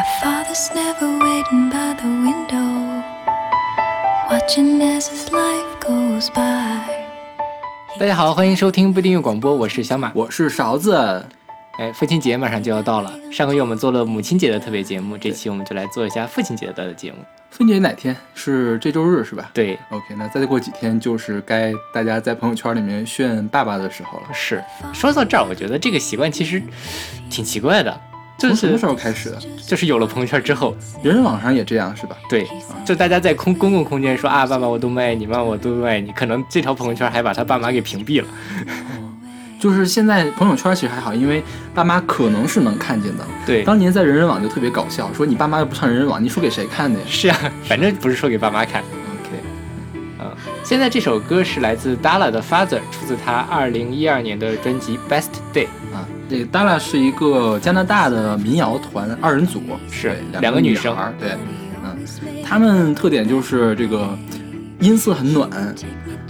My father's never waiting by the window, watching as his life goes by. 大家好，欢迎收听不订阅广播，我是小马。我是勺子，哎，父亲节马上就要到了，上个月我们做了母亲节的特别节目，这期我们就来做一下父亲节的节目。父亲节哪天？是这周日是吧对，？OK，那再过几天就是该大家在朋友圈里面炫爸爸的时候了。是说到这儿，我觉得这个习惯其实挺奇怪的，就是从什么时候开始的？就是有了朋友圈之后，人人网上也这样是吧？对，就大家在空公共空间说啊，爸爸我多么爱你，妈妈我多么爱你，可能这条朋友圈还把他爸妈给屏蔽了。就是现在朋友圈其实还好，因为爸妈可能是能看见的。对，当年在人人网就特别搞笑，说你爸妈又不上人人网，你说给谁看的呀是啊，反正不是说给爸妈看。？OK，嗯，现在这首歌是来自 Dala 的 Father，出自他二零一二年的专辑 Best Day。啊，这个 Dala 是一个加拿大的民谣团二人组，是对两两个个女生。孩，对，嗯，他们特点就是这个音色很暖，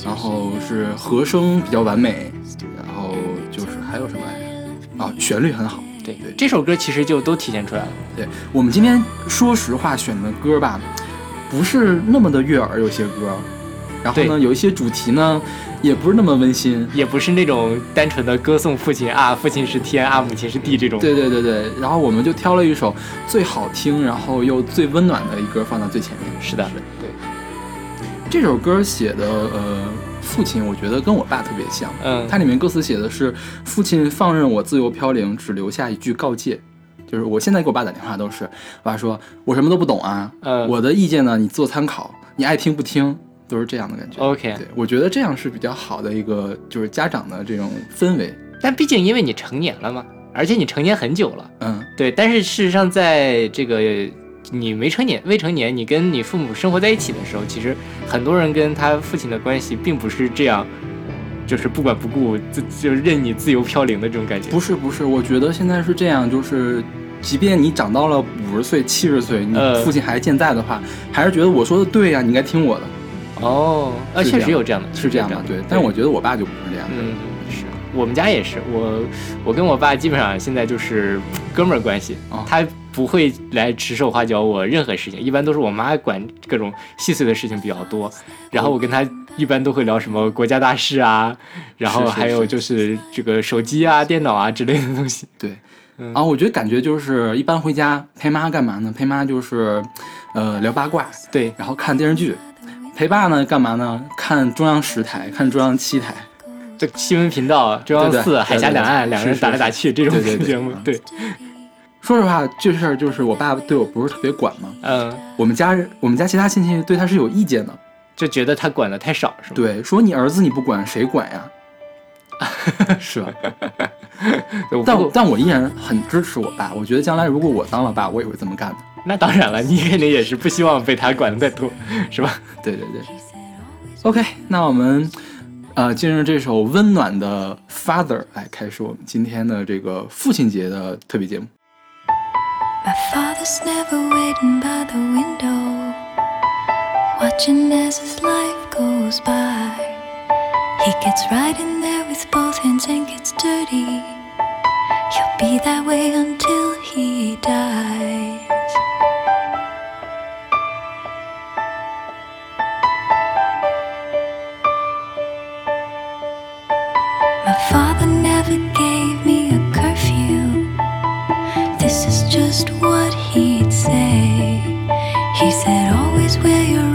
然后是和声比较完美，然后就是还有什么来着？啊，旋律很好。对对。这首歌其实就都体现出来了。对我们今天说实话选的歌吧，不是那么的悦耳，有些歌，然后呢，有一些主题呢也不是那么温馨。也不是那种单纯的歌颂父亲啊，父亲是天啊，母亲是地这种。对对对对，然后我们就挑了一首最好听，然后又最温暖的一歌放到最前面。是的，对，这首歌写的呃，父亲我觉得跟我爸特别像。嗯，它里面歌词写的是父亲放任我自由飘零，只留下一句告诫，就是我现在给我爸打电话都是，我爸说我什么都不懂啊，嗯我的意见呢你做参考，你爱听不听，都是这样的感觉。OK。对，我觉得这样是比较好的一个就是家长的这种氛围。但毕竟因为你成年了嘛，而且你成年很久了，嗯，对。但是事实上，在这个你没成年、未成年，你跟你父母生活在一起的时候，其实很多人跟他父亲的关系并不是这样，就是不管不顾，就就任你自由飘零的这种感觉。不是不是，我觉得现在是这样，就是。即便你长到了五十岁、七十岁，你呃父亲还健在的话，还是觉得我说的对呀、你应该听我的，哦，呃，确实有这样的，是这样的，对。但是我觉得我爸就不是这样的，嗯，是我们家也是，我我跟我爸基本上现在就是哥们儿关系，哦他不会来指手画脚我任何事情，一般都是我妈管各种细碎的事情比较多，然后我跟他一般都会聊什么国家大事啊，然后还有就是这个手机啊、电脑啊之类的东西。对。嗯啊，我觉得感觉就是一般回家陪妈干嘛呢？陪妈就是，呃，聊八卦，对，然后看电视剧。陪爸呢干嘛呢？看中央十台，看中央七台。这新闻频道中央四、对对对海峡两岸两个人打来打去这种 节目，对，说实话，这事儿就是我爸对我不是特别管嘛。嗯，我们家人我们家其他亲戚对他是有意见的，就觉得他管的太少，是吗？对，说你儿子你不管谁管呀？是吧？对，但不过但我依然很支持我爸，我觉得将来如果我当了爸，我也会这么干的。那当然了，你肯定也是不希望被他管的太多，是吧？对对对。OK，那我们呃进入这首温暖的《Father》来开始我们今天的这个父亲节的特别节目。 My father's never waiting by the window, watching as his life goes by. He gets right in there with both hands and gets dirty. He'll be that way until he dies. Just what he'd say. He said, always wear your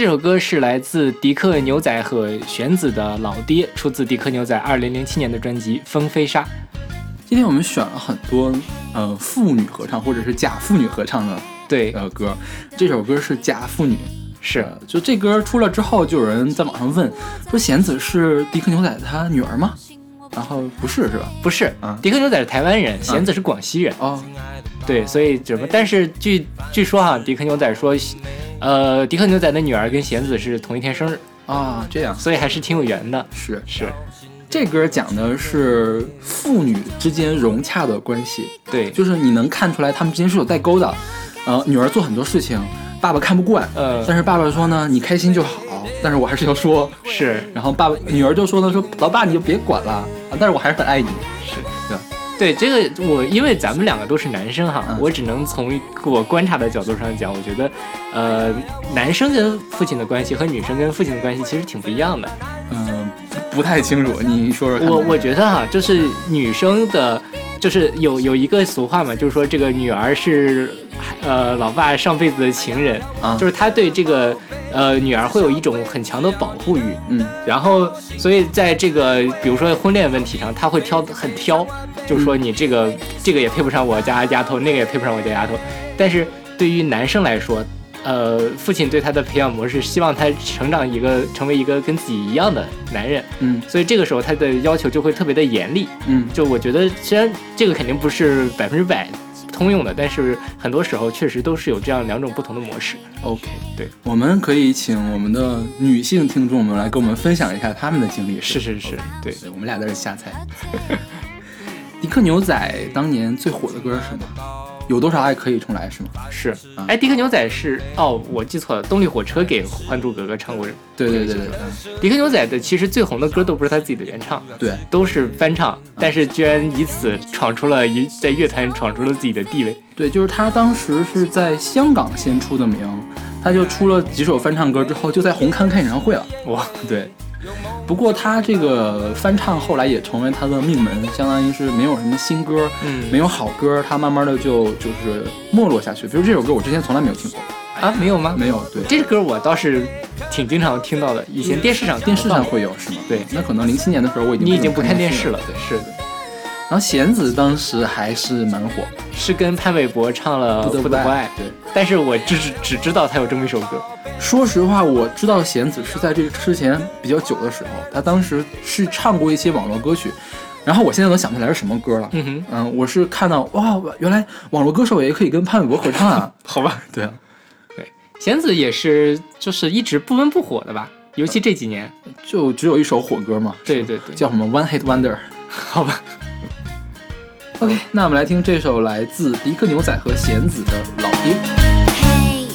这首歌是来自迪克牛仔和玄子的老爹，出自迪克牛仔二零零七年的专辑《风飞沙》。今天我们选了很多呃妇女合唱或者是假妇女合唱的对，呃歌，这首歌是假妇女。是呃就这歌出了之后，就有人在网上问说弦子是迪克牛仔他女儿吗？然后不是是吧？不是啊？迪克牛仔是台湾人，弦子是广西人。哦，对，所以怎么？但是据据说哈，迪克牛仔说，呃，迪克牛仔的女儿跟弦子是同一天生日，啊，这样所以还是挺有缘的。是是，这歌讲的是父女之间融洽的关系，对，就是你能看出来他们之间是有代沟的。呃，女儿做很多事情，爸爸看不惯，呃，但是爸爸说呢，你开心就好，但是我还是要说。是然后爸爸女儿就说呢，说老爸你就别管了，啊但是我还是很爱你。是，对这个我，因为咱们两个都是男生哈，嗯我只能从我观察的角度上讲，我觉得，呃，男生跟父亲的关系和女生跟父亲的关系其实挺不一样的。嗯、不不太清楚，你说说看。我我觉得哈，就是女生的，就是有有一个俗话嘛，就是说这个女儿是，呃，老爸上辈子的情人，啊。就是他对这个呃女儿会有一种很强的保护欲，嗯。然后所以在这个比如说婚恋问题上，他会挑很挑，就是说你这个这个也配不上我家丫头，那个也配不上我家丫头，但是对于男生来说。呃，父亲对他的培养模式，希望他成长一个成为一个跟自己一样的男人，嗯所以这个时候他的要求就会特别的严厉。嗯就我觉得，虽然这个肯定不是百分之百通用的，但是很多时候确实都是有这样两种不同的模式。，OK，对，我们可以请我们的女性听众们来跟我们分享一下他们的经历。是是是，对，对，我们俩在这瞎猜。迪克牛仔当年最火的歌是什么？有多少爱可以重来是吗？是啊。哎，迪克牛仔是哦，我记错了，动力火车给《还珠格格》唱过。对对对对迪克牛仔的其实最红的歌都不是他自己的原唱，对，都是翻唱，但是居然以此闯出了一在乐坛闯出了自己的地位。对，就是他当时是在香港先出的名，他就出了几首翻唱歌之后，就在红磡开演唱会了。哇，对，不过他这个翻唱后来也成为他的命门，相当于是没有什么新歌，嗯没有好歌，他慢慢的就就是没落下去。比如这首歌，我之前从来没有听过，啊，没有吗？没有。对，这歌我倒是挺经常听到的，以前电视上电视上会有是吗？对那可能零七年的时候我已经你已经不看电视视了，对，是的，然后弦子当时还是蛮火，是跟潘玮柏唱了《不得不不爱》，对，但是我只只只知道他有这么一首歌，说实话，我知道弦子是在这个之前比较久的时候，他当时是唱过一些网络歌曲，然后我现在能想不起来是什么歌了。嗯哼，嗯，我是看到哇，原来网络歌手也可以跟潘玮柏合唱啊！好吧，对啊，对弦子也是就是一直不温不火的吧，尤其这几年，就只有一首火歌嘛，对对对，叫什么 One Hit Wonder。好吧，OK，那我们来听这首来自迪克牛仔和弦子的《老爹》。嘿，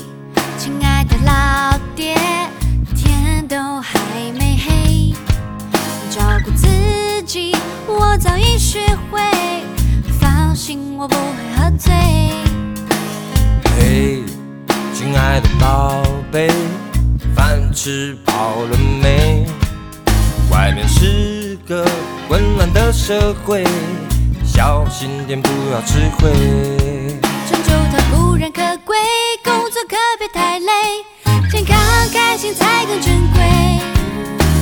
亲爱的老爹，天都还没黑，照顾自己我早已学会，放心我不会喝醉。嘿，亲爱的宝贝，饭吃饱了没？外面是个混乱的社会，小心点不要吃亏。成就它固然可贵，工作可别太累，健康开心才更珍贵。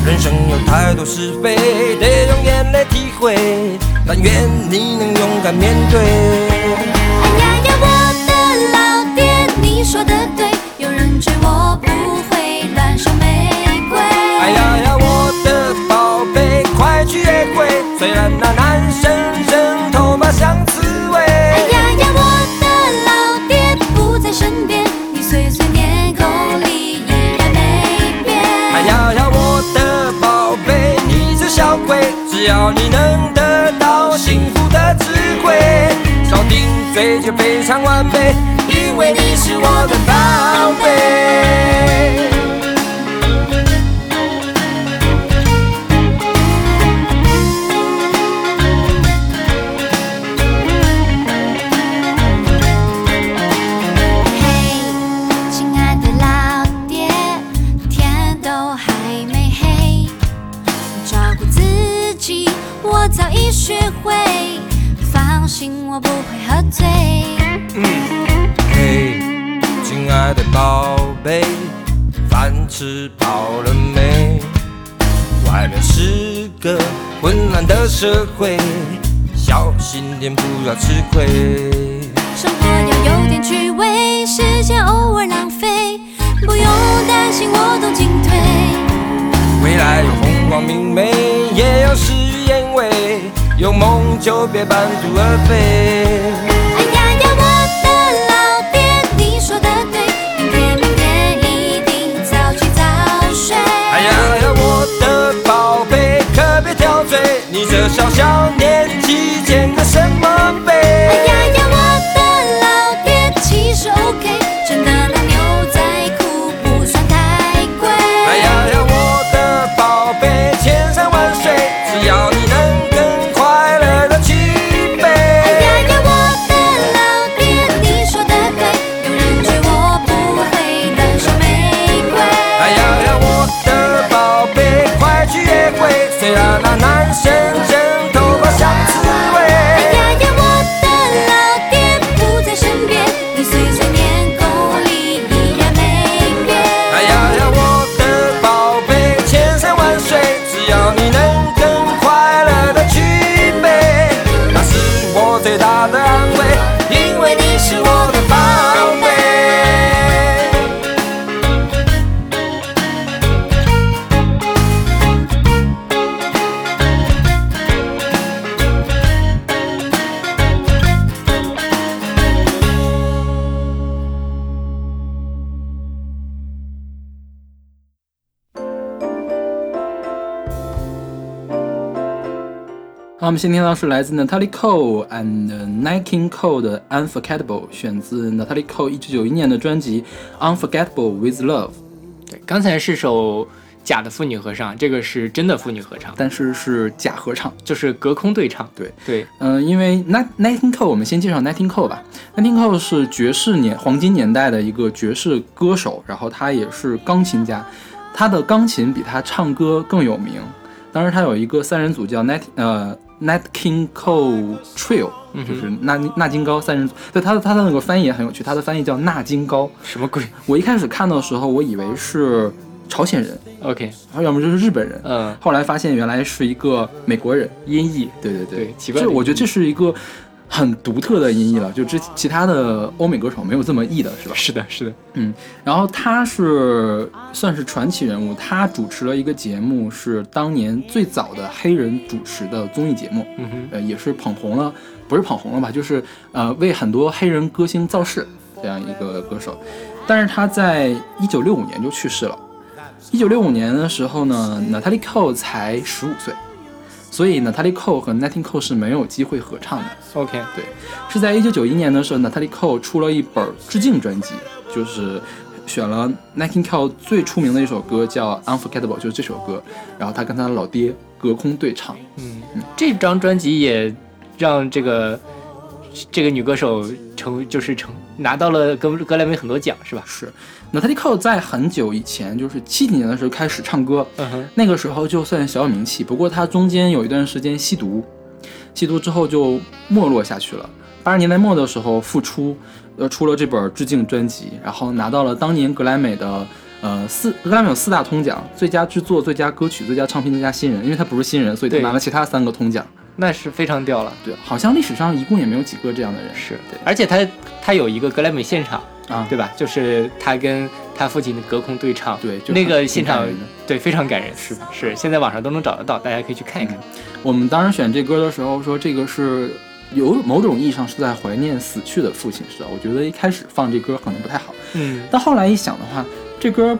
人生有太多是非，得用眼泪体会。但愿你能勇敢面对。哎呀呀，我的老爹，你说的对，有人追我像刺猬。哎呀呀，我的老爹不在身边，你碎碎念口里依然没变。哎呀呀，我的宝贝，你是小鬼，只要你能得到幸福的智慧，少顶嘴就非常完美，因为你是我的宝贝。社会，小心点不要吃亏。生活要有点趣味，时间偶尔浪费，不用担心我懂进退。未来有风光明媚，也要事与愿违，有梦就别半途而废。你好，我们先听到是来自 Natalie Cole and Nat King Cole 的 Unforgettable，选自 Natalie Cole 一九九一年的专辑 Unforgettable with Love，对，刚才是首假的妇女合唱，这个是真的妇女合唱，但是是假合唱。就是隔空对唱。对，对，嗯、因为 Nat Nat King Cole，我们先介绍 Nat King Cole 吧。Nat King Cole 是爵士年黄金年代的一个爵士歌手，然后他也是钢琴家，他的钢琴比他唱歌更有名。当时他有一个三人组叫 Nat 呃 Nat King Cole Trio，嗯就是纳纳金高三人组。对他的他的那个翻译也很有趣，他的翻译叫纳金高。什么鬼我一开始看到的时候，我以为是朝鲜人，？OK，然后要么就是日本人。嗯，后来发现原来是一个美国人。音译，对对对，对奇怪这我觉得这是一个很独特的音译了，就之其他的欧美歌手没有这么译的，是吧？是的，是的，嗯，然后他是算是传奇人物，他主持了一个节目，是当年最早的黑人主持的综艺节目，嗯哼，呃，也是捧红了，不是捧红了吧，就是呃为很多黑人歌星造势这样一个歌手，但是他在一九六五年就去世了。一九六五年的时候呢，Natalie Cole 才十五岁，所以 Natalie Cole 和 Nat King Cole 是没有机会合唱的。OK，对，是在一九九一年的时候，Natalie Cole 出了一本致敬专辑，就是选了 Nat King Cole 最出名的一首歌叫《Unforgettable》，就是这首歌。然后他跟他的老爹隔空对唱。嗯，这张专辑也让这个这个女歌手成就是成拿到了格格莱美很多奖，是吧？是，Natalie Cole 在很久以前，就是七几年的时候开始唱歌，那个时候就算小有名气。不过他中间有一段时间吸毒，吸毒之后就没落下去了。八十年代末的时候复出，呃，出了这本致敬专辑，然后拿到了当年格莱美的呃四格莱美有四大通奖：最佳制作、最佳歌曲、最佳唱片、最佳新人。因为他不是新人，所以拿了其他三个通奖。那是非常屌了。对，好像历史上一共也没有几个这样的人。是对而且他他有一个格莱美现场，啊，对吧？就是他跟他父亲的隔空对唱，对，就那个现场对非常感人，是是，现在网上都能找得到，大家可以去看一看。我们当时选这歌的时候说，这个是有某种意义上是在怀念死去的父亲，是吧？我觉得一开始放这歌可能不太好，嗯，但后来一想的话，这歌，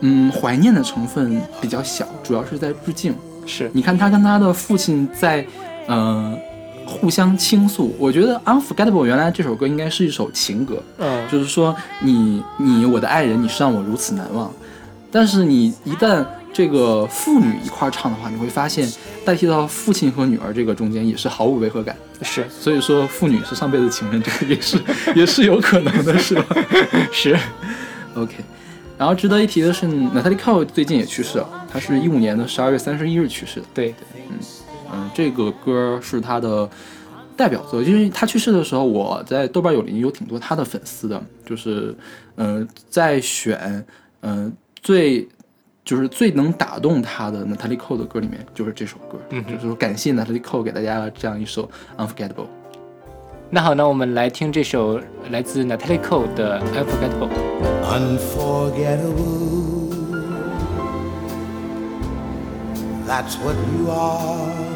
嗯，怀念的成分比较小，主要是在致敬。是你看他跟他的父亲在，呃，互相倾诉。我觉得《Unforgettable》原来这首歌应该是一首情歌，嗯，就是说你你我的爱人，你是让我如此难忘。但是你一旦这个父女一块儿唱的话，你会发现代替到父亲和女儿这个中间也是毫无违和感。是所以说父女是上辈子情人，这个也是 也是有可能的，是吧？是，OK，然后值得一提的是，Natalie Cole 最近也去世了，她是一五年的十二月三十一日去世的。对，嗯，这个歌是他的代表作，因为他去世的时候，我在豆瓣有有挺多他的粉丝的，就是嗯、呃在选嗯、呃最就是最能打动他的 Natalie Cole 的歌里面，就是这首歌，嗯就是说感谢 Natalie Cole 给大家这样一首 Unforgettable。那好，那我们来听这首来自 Natalie Cole 的《Unforgettable》。unforgettable. That's what you are.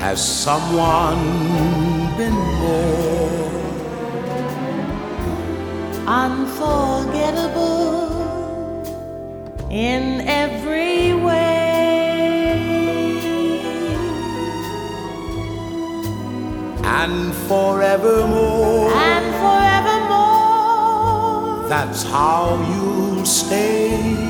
has someone been more unforgettable in every way. and forevermore. And forevermore, That's how you'll stay.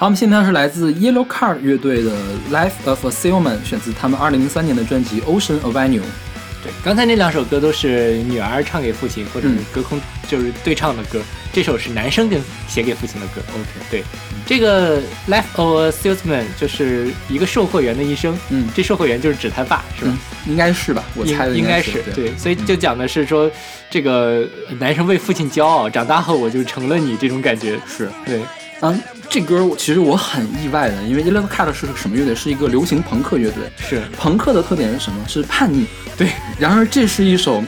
好，我们现在是来自 Yellow Card 乐队的《Life of a Salesman》，选自他们2003年的专辑《Ocean Avenue》。对，刚才那两首歌都是女儿唱给父亲或者隔空就是对唱的歌，这首是男生跟写给父亲的歌。OK，对，这个 Life of a Salesman 就是一个售货员的一生。嗯这售货员就是指他爸，是吧？嗯，应该是吧？我猜的应该是是对，所以就讲的是说，这个男生为父亲骄傲，长大后我就成了你这种感觉。是。对，嗯，这歌我其实我很意外的，因为 Yellow Card 是个什么乐队？是一个流行朋克乐队。是朋克的特点是什么？是叛逆。对，然而这是一首，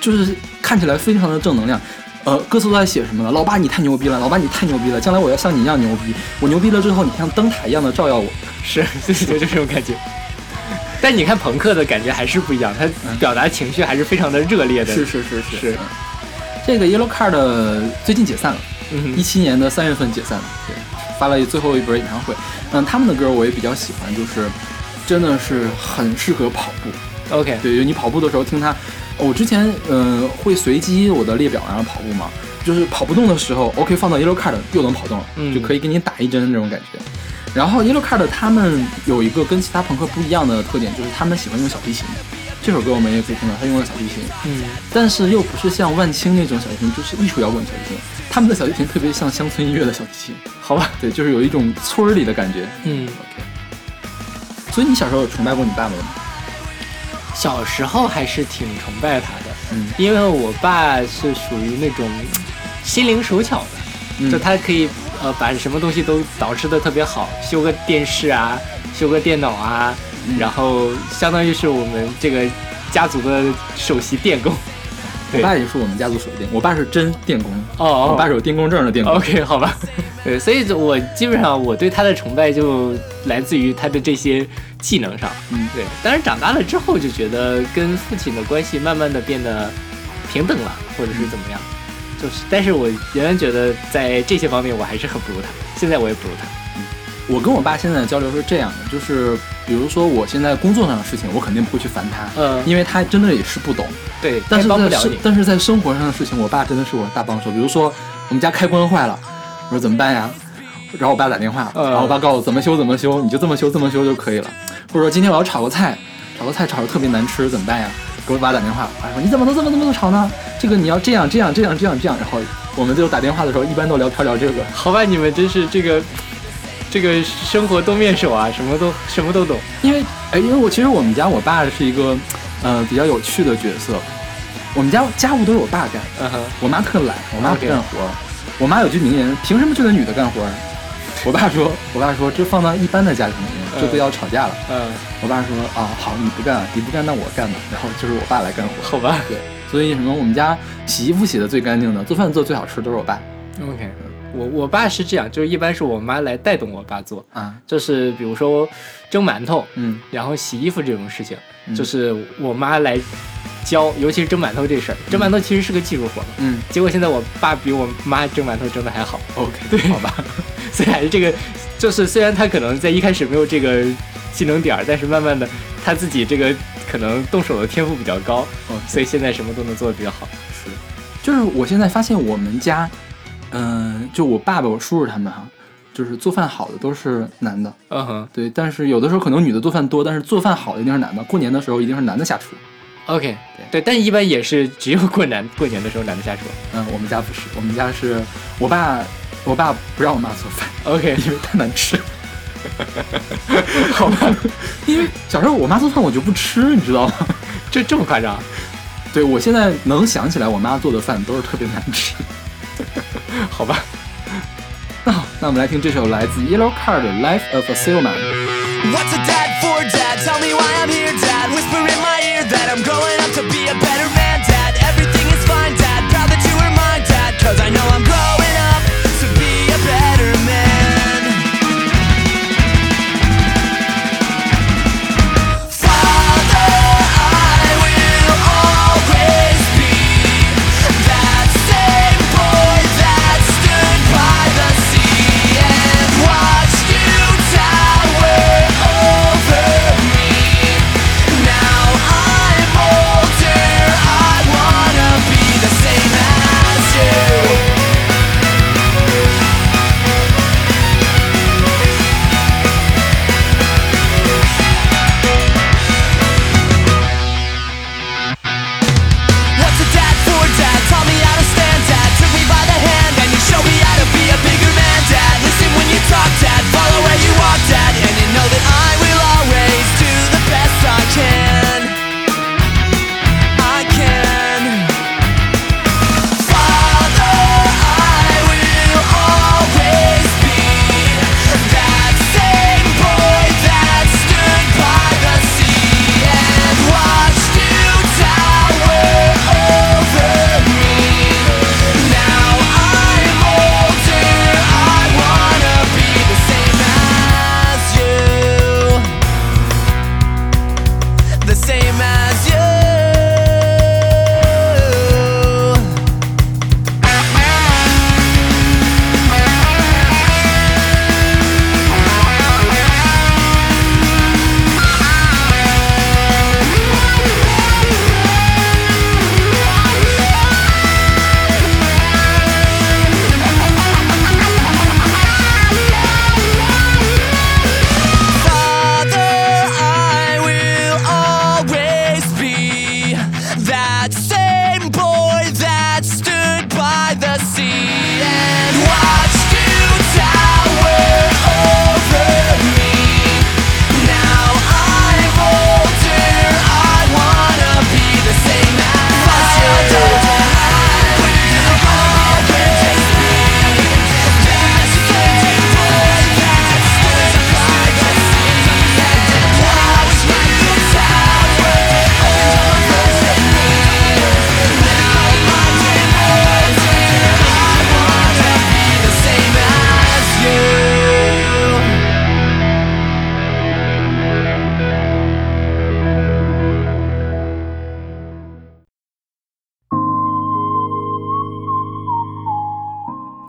就是看起来非常的正能量。呃，歌词都在写什么呢？老爸你太牛逼了，老爸你太牛逼了，将来我要像你一样牛逼。我牛逼了之后，你像灯塔一样的照耀我。是，对对对，就这种感觉。但你看朋克的感觉还是不一样，他表达情绪还是非常的热烈的。是是是是嗯这个 Yellow Card 最近解散了，嗯一七年的三月份解散的，对，发了最后一波演唱会。嗯，他们的歌我也比较喜欢，就是真的是很适合跑步。OK，对，就你跑步的时候听它。我之前嗯、呃会随机我的列表然后跑步嘛，就是跑不动的时候，OK 放到 Yellow Card 又能跑动了，嗯就可以给你打一针那种感觉。然后 Yellow Card 他们有一个跟其他朋克不一样的特点，就是他们喜欢用小提琴。这首歌我们也可以听到，他用了小提琴，嗯，但是又不是像万青那种小提琴，就是艺术摇滚小提琴。他们的小提琴特别像乡村音乐的小提琴，好吧，对，就是有一种村儿里的感觉。嗯，OK。所以你小时候有崇拜过你爸爸吗？小时候还是挺崇拜他的，嗯因为我爸是属于那种心灵手巧的，嗯就他可以呃把什么东西都捯饬的特别好，修个电视啊，修个电脑啊，嗯然后相当于是我们这个家族的首席电工。我爸也是我们家族首席电工，我爸是真电工，哦哦我爸是有电工证的电工。OK，好吧，对，所以我基本上我对他的崇拜就来自于他的这些技能上，嗯。对。但是长大了之后就觉得跟父亲的关系慢慢的变得平等了，或者是怎么样，就是，但是我仍然觉得在这些方面我还是很不如他，现在我也不如他。我跟我爸现在的交流是这样的，就是比如说我现在工作上的事情，我肯定不会去烦他，嗯因为他真的也是不懂。对，但是他帮不了但是在生活上的事情，我爸真的是我的大帮手。比如说我们家开关坏了，我说怎么办呀？然后我爸打电话，嗯然后我爸告诉我怎么修怎么修，你就这么修这么修就可以了。或者说今天我要炒个菜，炒个菜炒的特别难吃，怎么办呀？给我爸打电话，我爸说你怎么能这么这么炒呢？这个你要这样这样这样这样这样。然后我们就打电话的时候一般都聊天聊这个。好吧，你们真是这个这个生活多面手啊，什么都什么都懂。因为哎，因为我其实我们家我爸是一个呃比较有趣的角色，我们家家务都是我爸干，嗯哼，我妈特懒，我妈不干活。我妈有句名言：凭什么就得女的干活儿？我爸说，我爸说这放到一般的家庭里面，这都要吵架了。嗯，我爸说啊，好，你不干，你不干，那我干吧。然后就是我爸来干活。好吧对，所以什么我们家洗衣服洗的最干净的，做饭做最好吃的都是我爸，OK。我我爸是这样，就是一般是我妈来带动我爸做，啊。就是比如说蒸馒头，嗯然后洗衣服这种事情，嗯就是我妈来教，尤其是蒸馒头这事儿。蒸馒头其实是个技术活嘛，嗯结果现在我爸比我妈蒸馒头蒸的还好，，OK，对，好吧。虽然这个，就是虽然他可能在一开始没有这个技能点儿，但是慢慢的他自己这个可能动手的天赋比较高，哦所以现在什么都能做的比较好。是，就是我现在发现我们家，嗯、就我爸爸、我叔叔他们哈，就是做饭好的都是男的。嗯哼对，但是有的时候可能女的做饭多，但是做饭好的一定是男的。过年的时候一定是男的下厨。，OK，对，但一般也是只有过年过年的时候男的下厨。嗯，我们家不是，我们家是我爸，我爸不让我妈做饭，OK，因为太难吃。好吧，因为小时候我妈做饭我就不吃，你知道吗？这这么夸张？对我现在能想起来我妈做的饭都是特别难吃。好吧。那好，那我们来听这首来自 Yellow Card 的《Life of a Sailman》。 What's a dad for, dad? Tell me why I'm here, dad. Whisper in my ear that I'm growing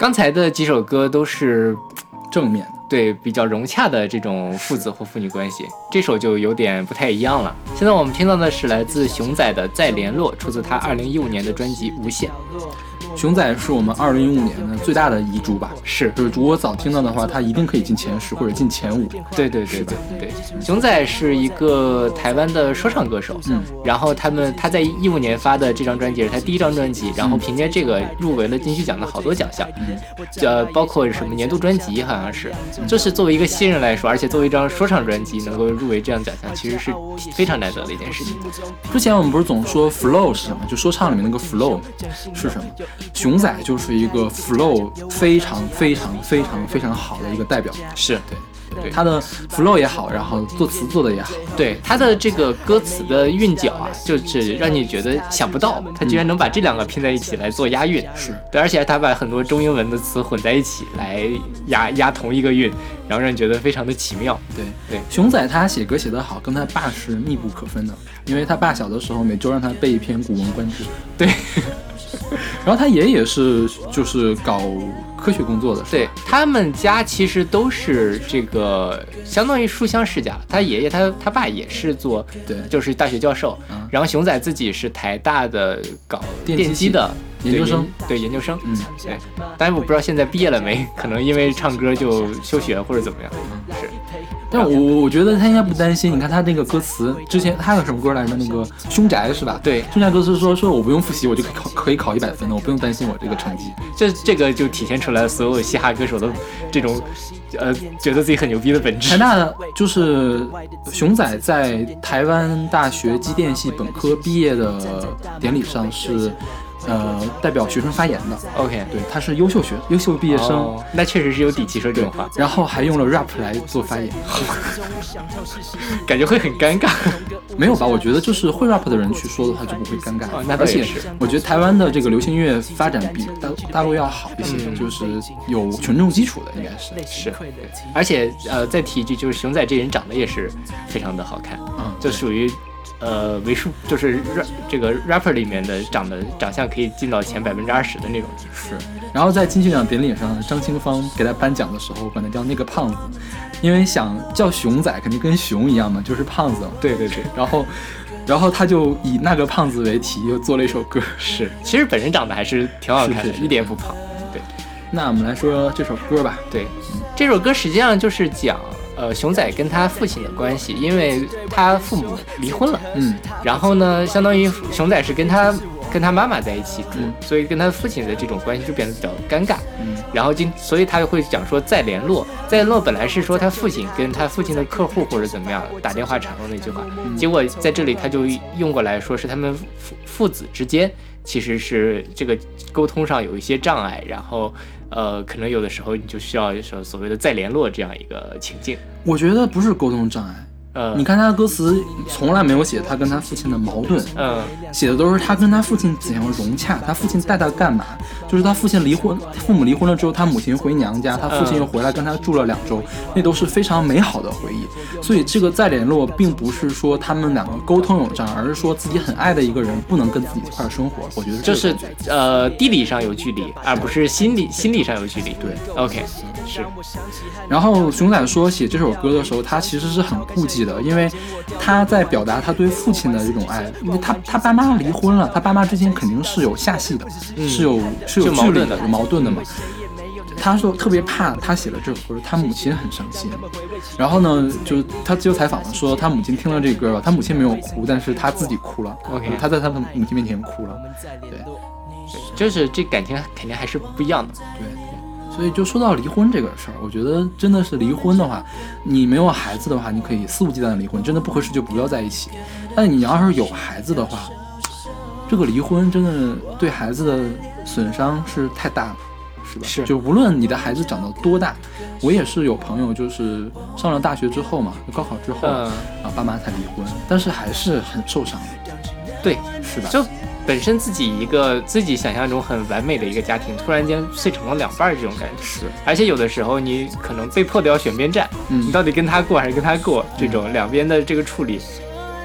刚才的几首歌都是 正面的。对比较融洽的这种父子或父女关系，这首就有点不太一样了。现在我们听到的是来自熊仔的《再联络》，出自他2015年的专辑《无限》。熊仔是我们二零一五年的最大的遗珠吧？是就是如果早听到的话，他一定可以进前十或者进前五。对对对对对，熊仔是一个台湾的说唱歌手，嗯，然后他们他在一五年发的这张专辑是他第一张专辑，然后嗯凭借这个入围了金曲奖的好多奖项，嗯呃，包括什么年度专辑好像是，就是作为一个新人来说，而且作为一张说唱专辑能够入围这样奖项，其实是非常难得的一件事情。之前我们不是总说 flow 是什么？就说唱里面那个 flow 是什么？熊仔就是一个 flow 非常非常非常非常好的一个代表。是对，对他的 flow 也好，然后作词做的也好。对他的这个歌词的韵脚啊，就是让你觉得想不到，他居然能把这两个拼在一起来做押韵。是对，而且他把很多中英文的词混在一起来押押同一个韵，然后让你觉得非常的奇妙。对对熊仔他写歌写得好，跟他爸是密不可分的，因为他爸小的时候每周让他背一篇《古文观止》。对，然后他爷爷是就是搞科学工作的，对他们家其实都是这个相当于书香世家，他爷爷他他爸也是做对。就是大学教授，嗯。然后熊仔自己是台大的搞电机的研究生，对研对研究生，嗯，对，但是我不知道现在毕业了没，可能因为唱歌就休学或者怎么样，是。但我我觉得他应该不担心。你看他那个歌词，之前他有什么歌来着？那个凶宅是吧？对凶宅歌词说说我不用复习，我就可以考可以考一百分的，我不用担心我这个成绩。这这个就体现出来所有嘻哈歌手的这种，呃，觉得自己很牛逼的本质台。大的就是熊仔在台湾大学机电系本科毕业的典礼上是，呃，代表学生发言的。OK，对，他是优秀学优秀毕业生，哦那确实是有底气说这种话，然后还用了 rap 来做发言。感觉会很尴尬。没有吧？我觉得就是会 rap 的人去说的话就不会尴尬。哦那倒而且也是我觉得台湾的这个流行音乐发展比大大陆要好一些，嗯就是有群众基础的，应该是。是，而且呃，再提一句，就是熊仔这人长得也是非常的好看，嗯就属于呃为数就是 rap 这个 rapper 里面的长得长相可以进到前百分之二十的那种。是，然后在金曲奖典礼上，张清芳给他颁奖的时候，管他叫那个胖子，因为想叫熊仔，肯定跟熊一样嘛，就是胖子。对对对，然后，然后他就以那个胖子为题，又做了一首歌。是，其实本人长得还是挺好看的，是是是一点也不胖。对那我们来说这首歌吧。对，这首歌实际上就是讲呃熊仔跟他父亲的关系，因为他父母离婚了，嗯，然后呢，相当于熊仔是跟他跟他妈妈在一起住，嗯所以跟他父亲的这种关系就变得比较尴尬。嗯然后今，所以他会讲说再联络，再联络本来是说他父亲跟他父亲的客户或者怎么样打电话产生那句话，嗯结果在这里他就用过来说是他们父父子之间其实是这个沟通上有一些障碍，然后呃，可能有的时候你就需要一首所谓的再联络这样一个情境。我觉得不是沟通障碍。呃，你看他的歌词从来没有写他跟他父亲的矛盾，嗯写的都是他跟他父亲怎样融洽，他父亲带他干嘛，就是他父亲离婚，父母离婚了之后，他母亲回娘家，他父亲又回来跟他住了两周，那都是非常美好的回忆。所以这个再联络，并不是说他们两个沟通有障碍，而是说自己很爱的一个人不能跟自己一块儿生活。我觉得这就是呃地理上有距离，而不是心理心理上有距离。对。OK，是然后熊仔说写这首歌的时候，他其实是很顾忌的，因为他在表达他对父亲的这种爱，因为他他爸妈离婚了，他爸妈之间肯定是有下戏的，是有是有是有矛盾的有矛盾的嘛。他说特别怕他写了这首歌，他母亲很伤心。然后呢，就他接受采访了说，他母亲听了这歌吧，他母亲没有哭，但是他自己哭了。OK 他在他的母亲面前哭了。对就是这感情肯定还是不一样的。对，所以就说到离婚这个事儿，我觉得真的是离婚的话，你没有孩子的话，你可以肆无忌惮的离婚，真的不合适就不要在一起。但你要是有孩子的话，这个离婚真的对孩子的损伤是太大了，是吧？是就无论你的孩子长到多大，我也是有朋友，就是上了大学之后嘛，高考之后，嗯啊，爸妈才离婚，但是还是很受伤的，对，是吧？就本身自己一个自己想象中很完美的一个家庭，突然间碎成了两半儿，这种感觉是，而且有的时候你可能被迫的要选边站，嗯你到底跟他过还是跟他过？这种两边的这个处理，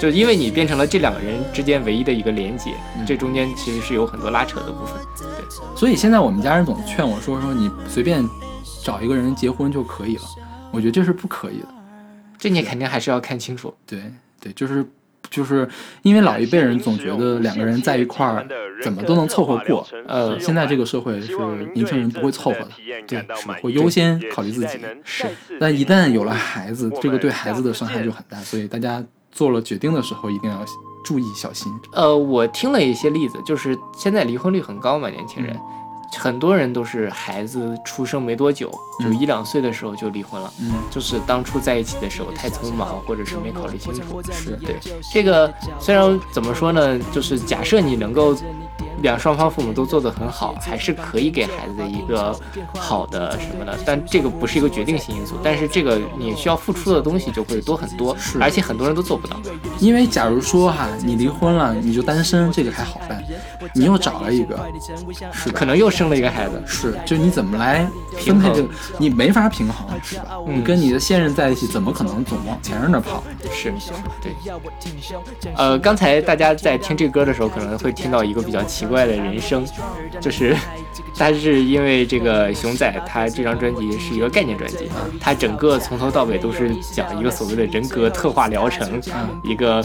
就因为你变成了这两个人之间唯一的一个连接，嗯这中间其实是有很多拉扯的部分。对所以现在我们家人总劝我说说你随便找一个人结婚就可以了，我觉得这是不可以的。这你肯定还是要看清楚。对对，就是就是因为老一辈人总觉得两个人在一块儿怎么都能凑合过，呃现在这个社会是年轻人不会凑合的，对是会优先考虑自己。是，但一旦有了孩子，这个对孩子的伤害就很大，所以大家做了决定的时候一定要注意小心。呃，我听了一些例子，就是现在离婚率很高嘛，年轻人，很多人都是孩子出生没多久，就嗯一两岁的时候就离婚了。嗯，就是当初在一起的时候太匆忙，或者是没考虑清楚。是对这个，虽然怎么说呢，就是假设你能够两双方父母都做得很好，还是可以给孩子一个好的什么的，但这个不是一个决定性因素。但是这个你需要付出的东西就会多很多，是而且很多人都做不到。因为假如说哈，你离婚了，你就单身，这个还好办，你又找了一个，是可能又生了一个孩子，是，就你怎么来分配这个，你没法平衡，是吧？嗯你跟你的现任在一起，怎么可能总往前任那儿跑？是，对。呃，刚才大家在听这个歌的时候，可能会听到一个比较奇奇怪的人生，就是他是因为这个熊仔他这张专辑是一个概念专辑，他整个从头到尾都是讲一个所谓的人格特化疗程，一个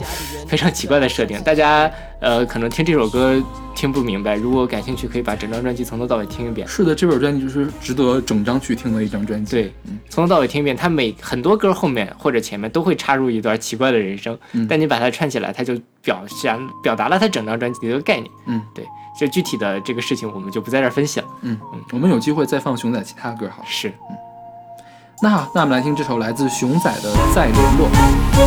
非常奇怪的设定。大家呃可能听这首歌听不明白，如果感兴趣，可以把整张专辑从头到尾听一遍。是的，这本专辑就是值得整张去听的一张专辑。对，从头到尾听一遍，他每很多歌后面或者前面都会插入一段奇怪的人声，嗯但你把它串起来，它就表现表达了他整张专辑的一个概念。嗯，对，这具体的这个事情我们就不在这儿分享。嗯，我们有机会再放熊仔其他歌好了。是，那好，那我们来听这首来自熊仔的《再联络》。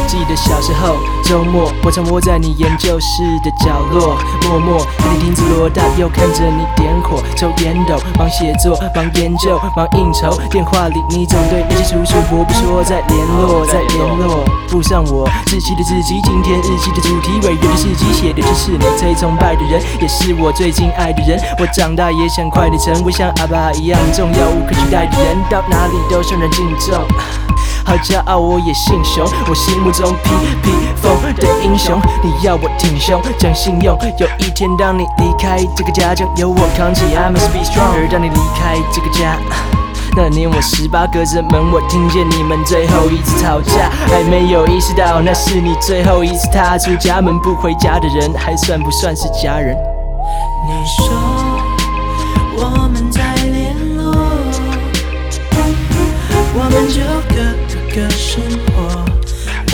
记得小时候，周末我常窝在你研究室的角落，默默看你听子罗大，又看着你点火抽烟斗，忙写作，忙研究，忙应酬。电话里你总对那些叔叔伯伯说再联络，再联络。附上我自己的自己，今天日记的主题，委员的事迹写的就是你最崇拜的人，也是我最敬爱的人。我长大也想快点成为像阿爸一样重要无可取代的人，到哪里都受人敬好骄傲，我也姓熊，我心目中披披风的英雄。你要我挺胸，讲信用，有一天当你离开这个家，将由我扛起。I must be strong。而当你离开这个家。那年我十八，隔着门我听见你们最后一次吵架，还没有意识到那是你最后一次踏出家门不回家的人，还算不算是家人？你说生活，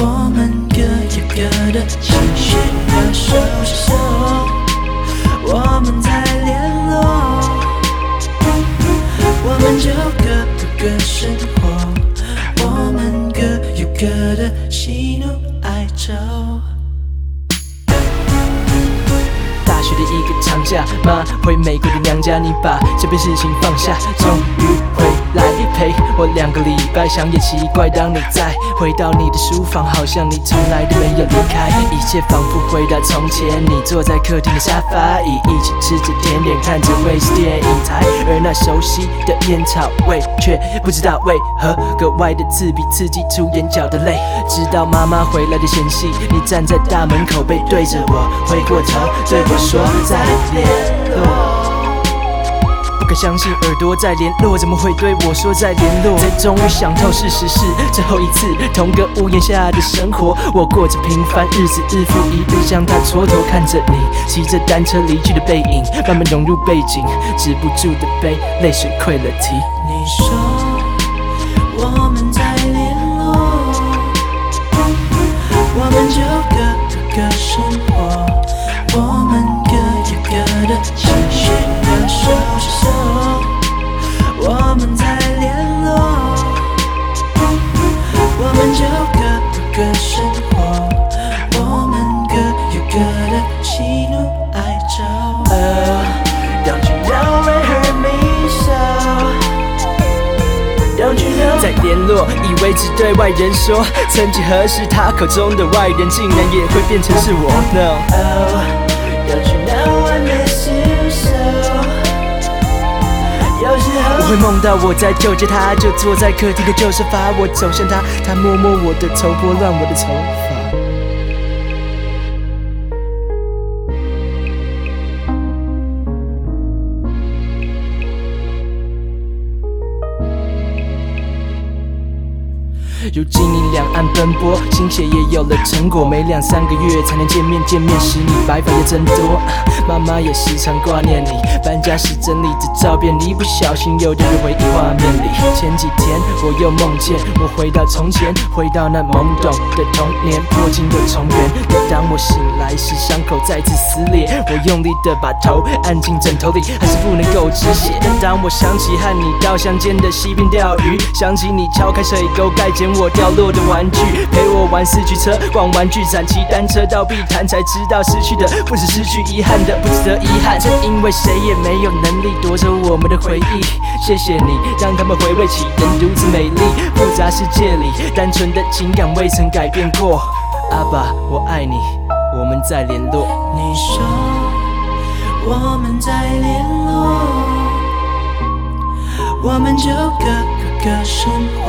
我们各有各的情绪要收拾。我们在联络，我们就各有各生活，我们各有各的喜怒哀愁。大学的一个长假，妈回美国的娘家，你把这边事情放下，终于回来陪我两个礼拜。想也奇怪，当你再回到你的书房，好像你从来都没有离开，一切仿佛回到从前。你坐在客厅的沙发椅，一起吃着甜点，看着卫视电影台，而那熟悉的烟草味，却不知道为何格外的刺鼻，刺激出眼角的泪。直到妈妈回来的前夕，你站在大门口，背对着我，回过头对我说再见。不敢相信耳朵在联络，怎么会对我说再联络？才终于想透，事实是最后一次同个屋檐下的生活，我过着平凡日子，日复一日，将它蹉跎，看着你骑着单车离去的背影，慢慢融入背景，止不住的悲，泪水溃了堤。你说我们在联络，我们就各各生活，我们各有各的情绪要收拾收，我们再联络，我们就各过各生活，我们各有各的喜怒哀愁。Uh, don't you know it hurt me so? Don't you know? 再联络，以为只对外人说，曾几何时，他口中的外人竟然也会变成是我。No，会梦到我在救着他，就坐在客厅的旧沙发，我走向他，他摸摸我的头，拨乱我的头发。如今你两岸奔波，心血也有了成果，每两三个月才能见面，见面时你白发也增多。妈妈也时常挂念你，搬家时整理着照片，你不小心又掉入回忆画面里。前几天我又梦见我回到从前，回到那懵懂的童年，破镜又重圆。可当我醒来时，伤口再次撕裂，我用力的把头按进枕头里，还是不能够止血。但当我想起和你到乡间的溪边钓鱼，想起你敲开水沟盖捡我我掉落的玩具，陪我玩四驱车，逛玩具展，骑单车到碧潭，才知道失去的不止失去，遗憾的不值得遗憾。正因为谁也没有能力夺走我们的回忆，谢谢你让他们回味起人如此美丽。复杂世界里，单纯的情感未曾改变过。阿爸，我爱你，我们再联络。你说我们再联络，我们就各过各生活，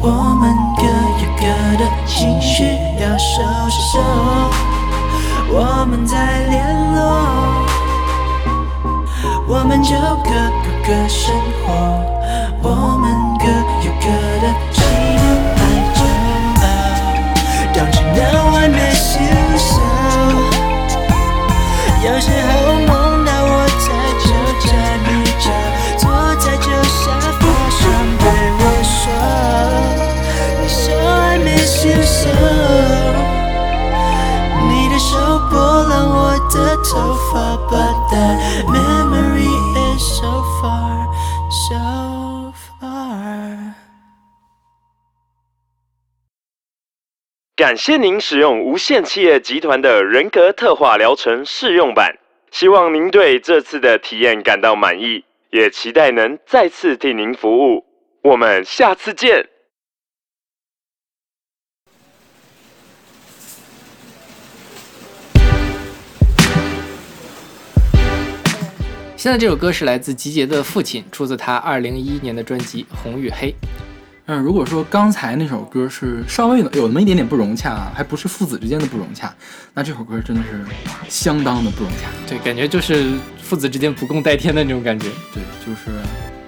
我们各有各的情绪要收拾收，我们再联络，我们就各过各生活，我们各有各的喜怒哀愁。Don't you know I miss you so? 有时候 miss you so。你的手拨乱我的头发，But that memory is so far, so far。感谢您使用无限企业集团的人格特化疗程试用版，希望您对这次的体验感到满意，也期待能再次替您服务。我们下次见。现在这首歌是来自集结的父亲，出自他二零一一年的专辑《红与黑》。嗯，如果说刚才那首歌是稍微有有那么一点点不融洽啊，还不是父子之间的不融洽，那这首歌真的是相当的不融洽。对，感觉就是父子之间不共戴天的那种感觉。对，就是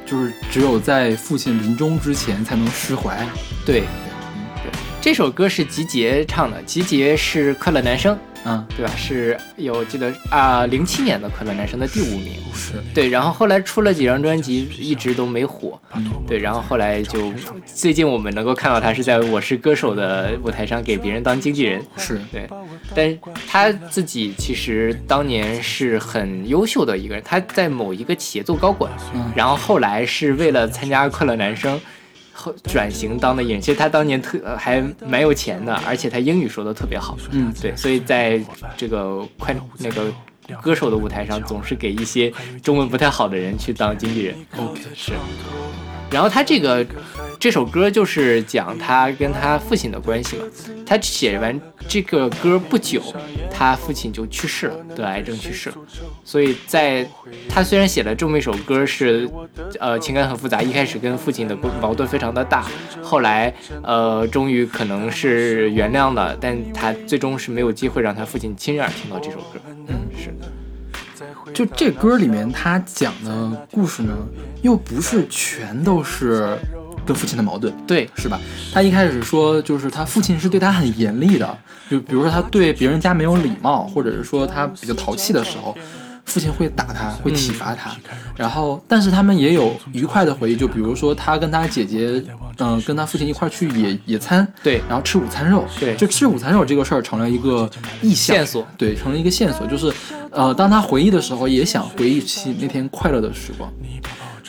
就是只有在父亲临终之前才能释怀。对，对，这首歌是集结唱的，集结是快乐男声，嗯，对吧？是有记得啊，零、七年的快乐男声的第五名。是对，然后后来出了几张专辑，一直都没火。对，然后后来就最近我们能够看到他是在《我是歌手》的舞台上给别人当经纪人。是，对，但他自己其实当年是很优秀的一个人，他在某一个企业做高管，嗯然后后来是为了参加《快乐男声》。后转型当的演员，其实他当年特呃还蛮有钱的，而且他英语说的特别好，嗯，对，所以在这个快那个歌手的舞台上，总是给一些中文不太好的人去当经纪人。OK，是。然后他这个这首歌就是讲他跟他父亲的关系嘛。他写完这个歌不久，他父亲就去世了，得癌症去世了。所以在他虽然写了这么一首歌是，呃，情感很复杂，一开始跟父亲的矛盾非常的大，后来呃，终于可能是原谅了，但他最终是没有机会让他父亲亲耳听到这首歌。嗯，是的。就这歌里面他讲的故事呢，又不是全都是跟父亲的矛盾，对，是吧？他一开始说，就是他父亲是对他很严厉的，就比如说他对别人家没有礼貌，或者是说他比较淘气的时候，父亲会打他，会体罚他，然后但是他们也有愉快的回忆，就比如说他跟他姐姐，嗯、跟他父亲一块去野野餐，对。然后吃午餐肉，对。就吃午餐肉这个事儿成了一个意向线索，对，成了一个线索，就是呃，当他回忆的时候，也想回忆起那天快乐的时光。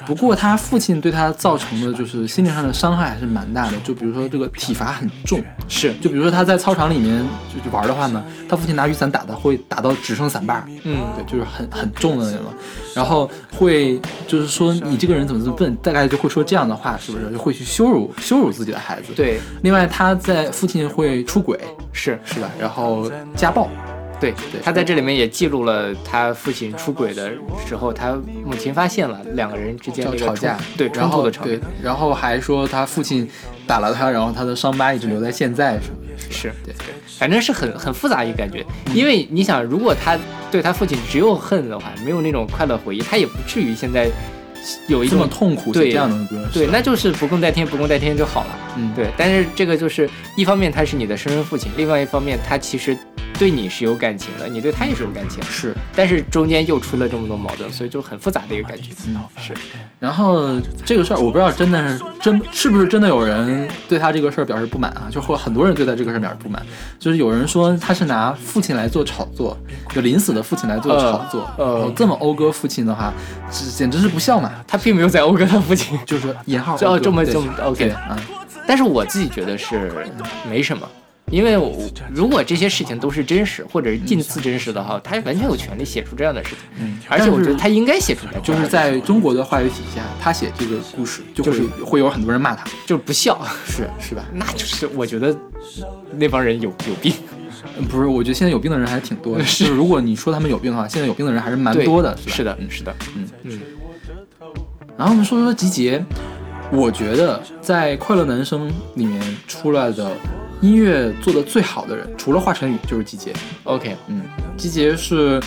不过他父亲对他造成的就是心灵上的伤害还是蛮大的，就比如说这个体罚很重，是，就比如说他在操场里面就就玩的话呢，他父亲拿雨伞打他，会打到只剩伞把儿，嗯对，就是很很重的那种，然后会就是说你这个人怎么这么笨，大概就会说这样的话，是不是？就会去羞辱羞辱自己的孩子。，对，另外他在父亲会出轨，是是吧？然后家暴，对对他在这里面也记录了他父亲出轨的时候，他母亲发现了两个人之间那个冲叫吵架，对冲突的场对面，，然后还说他父亲打了他，然后他的伤疤一直留在现在，是吧？是对。反正是很很复杂一个感觉，因为你想，如果他对他父亲只有恨的话，没有那种快乐回忆，他也不至于现在有一这么种痛苦，对写这样的歌，对，那就是不共戴天，不共戴天就好了。嗯，对，但是这个就是一方面他是你的生身父亲，另外一方面他其实对你是有感情的，你对他也是有感情，是。但是中间又出了这么多矛盾，所以就很复杂的一个感觉。嗯是，然后这个事儿，我不知道真的是真是不是真的有人对他这个事儿表示不满啊？就或很多人对他这个事儿表示不满，就是有人说他是拿父亲来做炒作，就临死的父亲来做炒作，呃呃这么讴歌父亲的话，这简直是不孝嘛！他并没有在讴歌他父亲，就是说引号这讴歌对这么这么 OK 啊，但是我自己觉得是没什么。因为我如果这些事情都是真实或者是近似真实的话，他完全有权利写出这样的事情，嗯而且我觉得他应该写出来，就是在中国的话语体系下，他写这个故事就是。会有很多人骂他，就是不孝，是是吧？那就是我觉得那帮人有有病，嗯不是，我觉得现在有病的人还挺多的。是。就是如果你说他们有病的话，现在有病的人还是蛮多的，是的，吧嗯是的，嗯。嗯，然后我们说说集结，我觉得在《快乐男生》里面出来的音乐做的最好的人，除了华晨宇就是集结。OK，嗯，集结是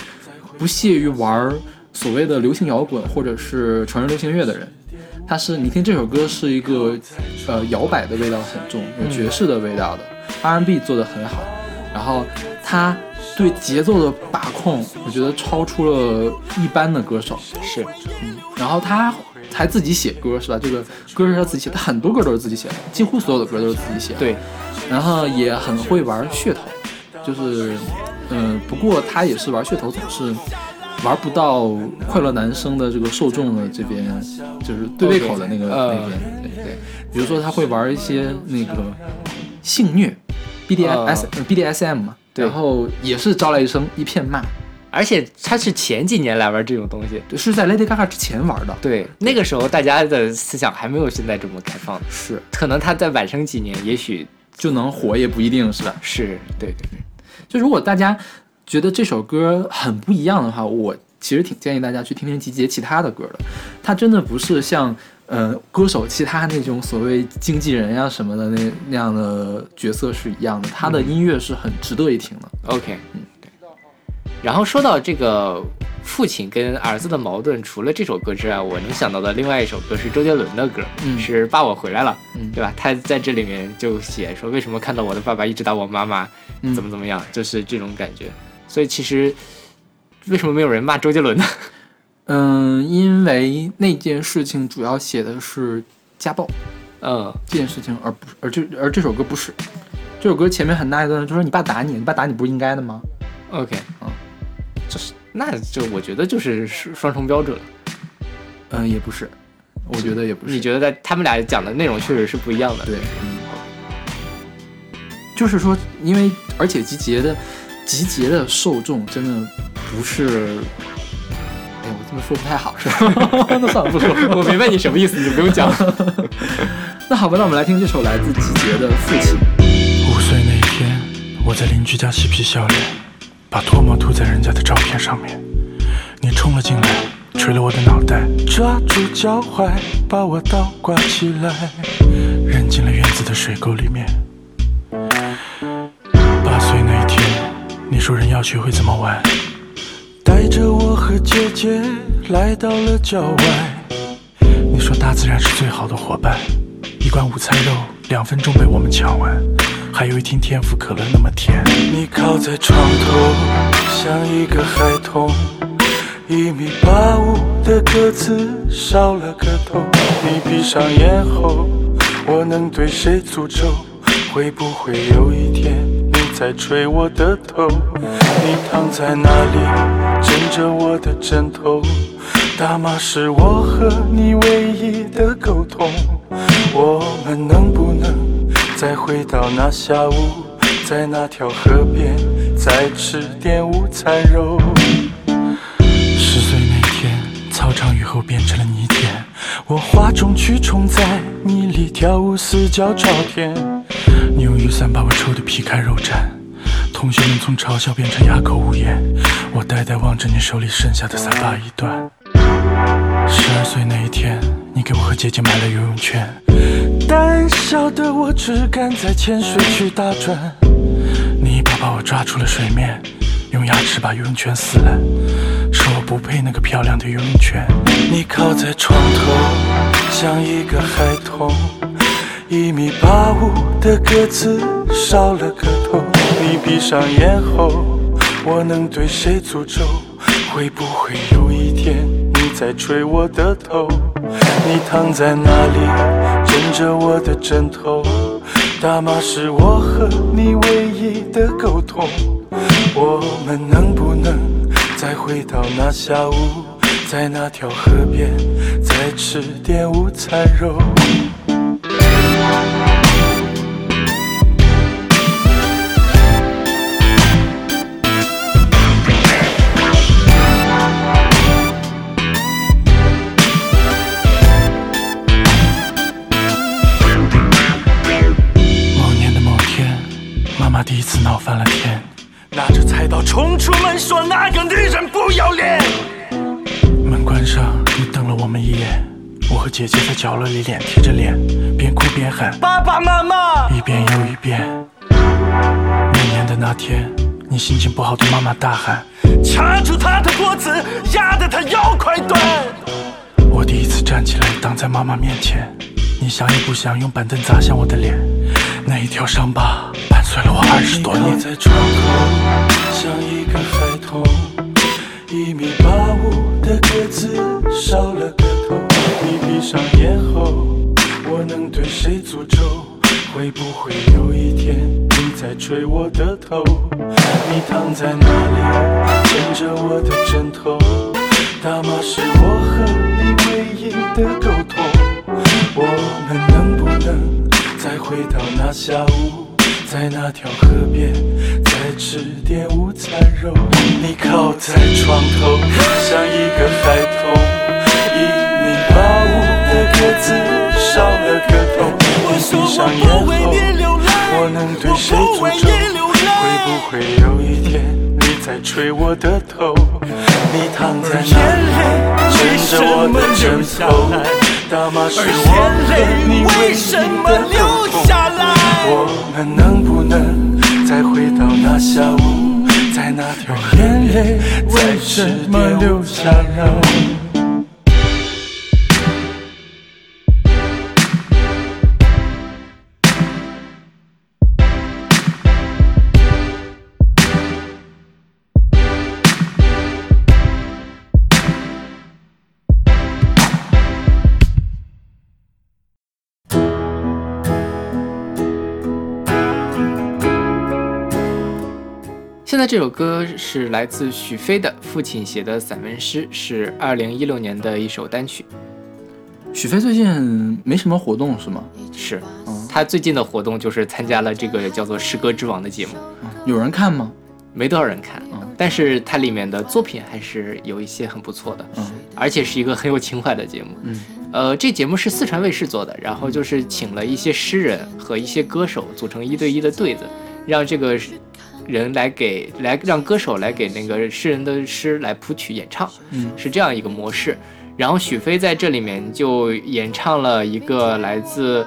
不屑于玩所谓的流行摇滚或者是成人流行乐的人。他是你听这首歌是一个呃摇摆的味道很重，有爵士的味道的、R&B 做的很好，然后他对节奏的把控，我觉得超出了一般的歌手。是，嗯然后他还自己写歌是吧？这个歌是他自己写，他很多歌都是自己写的，几乎所有的歌都是自己写的。对，然后也很会玩噱头，就是，嗯、不过他也是玩噱头，总是玩不到快乐男生的这个受众的这边，就是对胃口的那个那边，对对。比如说他会玩一些那个性虐，BDS、呃 BDSM 嘛，对然后也是招来一声一片骂，而且他是前几年来玩这种东西，是在 Lady Gaga 之前玩的，对，那个时候大家的思想还没有现在这么开放，是。可能他在晚生几年，也许就能火也不一定是吧？是对对对，就如果大家觉得这首歌很不一样的话，我其实挺建议大家去听听集结其他的歌的。他真的不是像呃歌手其他那种所谓经纪人呀、什么的那那样的角色是一样的，他的音乐是很值得一听的。OK，嗯。对。然后说到这个父亲跟儿子的矛盾，除了这首歌之外，我能想到的另外一首歌是周杰伦的歌，嗯是《爸我回来了》，嗯对吧？他在这里面就写说，为什么看到我的爸爸一直打我妈妈，嗯怎么怎么样，就是这种感觉。所以其实为什么没有人骂周杰伦呢？嗯，因为那件事情主要写的是家暴嗯，这件事情，而不而这而这首歌不是。这首歌前面很大一段就说你爸打你，你爸打你不是应该的吗？OK，嗯，就是那就我觉得就是双重标准了。嗯，也不是，我觉得也不是。你觉得在他们俩讲的内容确实是不一样的。对，嗯，就是说，因为而且集结的集结的受众真的不是，哎，我这么说不太好，是吧？那算了，不说。我明白你什么意思，你就不用讲了。那好吧，那我们来听这首来自集结的《父亲》。五岁那天，我在邻居家嬉皮笑脸，把唾沫吐在人家的照片上面。你冲了进来，捶了我的脑袋，抓住脚踝，把我倒挂起来，扔进了院子的水沟里面。八岁那一天，你说人要学会怎么玩，带着我和姐姐来到了郊外。你说大自然是最好的伙伴，一罐午餐肉两分钟被我们抢完，还有一听天府可乐那么甜。你靠在床头，像一个孩童，一米八五的个子少了个头，你闭上眼后，我能对谁诅咒？会不会有一天你在吹我的头？你躺在那里枕着我的枕头，大麻是我和你唯一的沟通。我们能不能再回到那下午，在那条河边再吃点午餐肉？十岁那天，操场雨后变成了泥田，我哗众取宠在泥里跳舞四脚朝天。你用雨伞把我抽得皮开肉绽，同学们从嘲笑变成哑口无言。我呆呆望着你手里剩下的三八一段。十二岁那一天，你给我和姐姐买了游泳圈，胆小的我只敢在浅水区打转。你一把把我抓出了水面，用牙齿把游泳圈撕烂，说我不配那个漂亮的游泳圈。你靠在床头，像一个孩童。一米八五的个子少了个头，你闭上眼后，我能对谁诅咒？会不会有一天你在吹我的头？你躺在那里枕着我的枕头，大麻是我和你唯一的沟通。我们能不能再回到那下午，在那条河边再吃点午餐肉？瞪了我们一眼，我和姐姐在角落里脸贴着脸，边哭边喊爸爸妈妈，一遍又一遍。那年的那天，你心情不好对妈妈大喊，掐住她的脖子，压得她腰快断。我第一次站起来挡在妈妈面前，你想也不想用板凳砸向我的脸，那一条伤疤伴随了我二十多年。在窗口像一个孩童，少了个头，你闭上眼后，我能对谁诅咒？会不会有一天你在吹我的头？你躺在那里枕着我的枕头，大麻是我和你唯一的沟通。我们能不能再回到那下午，在那条河边再吃点午餐肉？你靠在床头像一个孩童，的个子少了个头。你闭上眼后，我能对谁诅咒？会不会有一天你在吹我的头？你躺在那里枕着我的枕头，大麻是我和你唯一的沟通。我们能不能再回到那下午，在那条眼泪为什么流下来？现在这首歌是来自许飞的父亲写的散文诗，是二零一六年的一首单曲。许飞最近没什么活动是吗？是，他最近的活动就是参加了这个叫做《诗歌之王》的节目，有人看吗？没多少人看，但是它里面的作品还是有一些很不错的，嗯而且是一个很有情怀的节目。嗯，呃，这节目是四川卫视做的，然后就是请了一些诗人和一些歌手组成一对一的对子，让这个人来给来让歌手来给那个诗人的诗来谱曲演唱，嗯是这样一个模式。然后许飞在这里面就演唱了一个来自，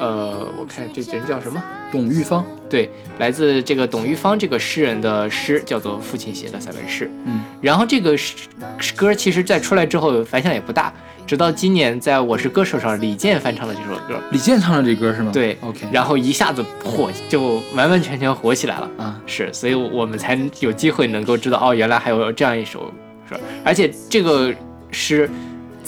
呃，我看这人叫什么？董玉芳。对，来自这个董玉芳这个诗人的诗，叫做父亲写的散文诗。嗯，然后这个诗歌其实在出来之后反响也不大，直到今年在《我是歌手》上李健翻唱了这首歌。李健唱了这歌是吗？对，OK。然后一下子火，就完完全全火起来了。啊，是，所以我们才有机会能够知道，哦，原来还有这样一首是？而且这个诗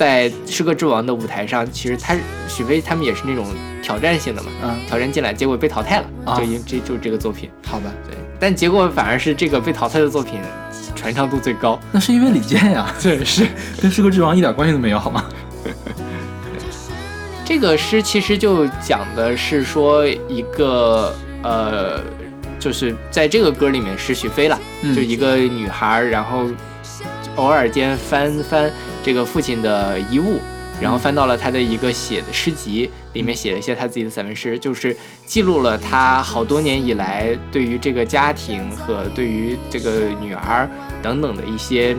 在诗歌之王的舞台上，其实他许飞他们也是那种挑战性的嘛，嗯，挑战进来，结果被淘汰了，啊就因这就是这个作品。好吧，对，但结果反而是这个被淘汰的作品传唱度最高。那是因为李健呀，对，是跟《诗歌之王》一点关系都没有，好吗？这个诗其实就讲的是说一个呃，就是在这个歌里面是许飞了，嗯就一个女孩，然后偶尔间翻翻这个父亲的遗物。然后翻到了他的一个写的诗集，里面写了一些他自己的散文诗，就是记录了他好多年以来对于这个家庭和对于这个女儿等等的一些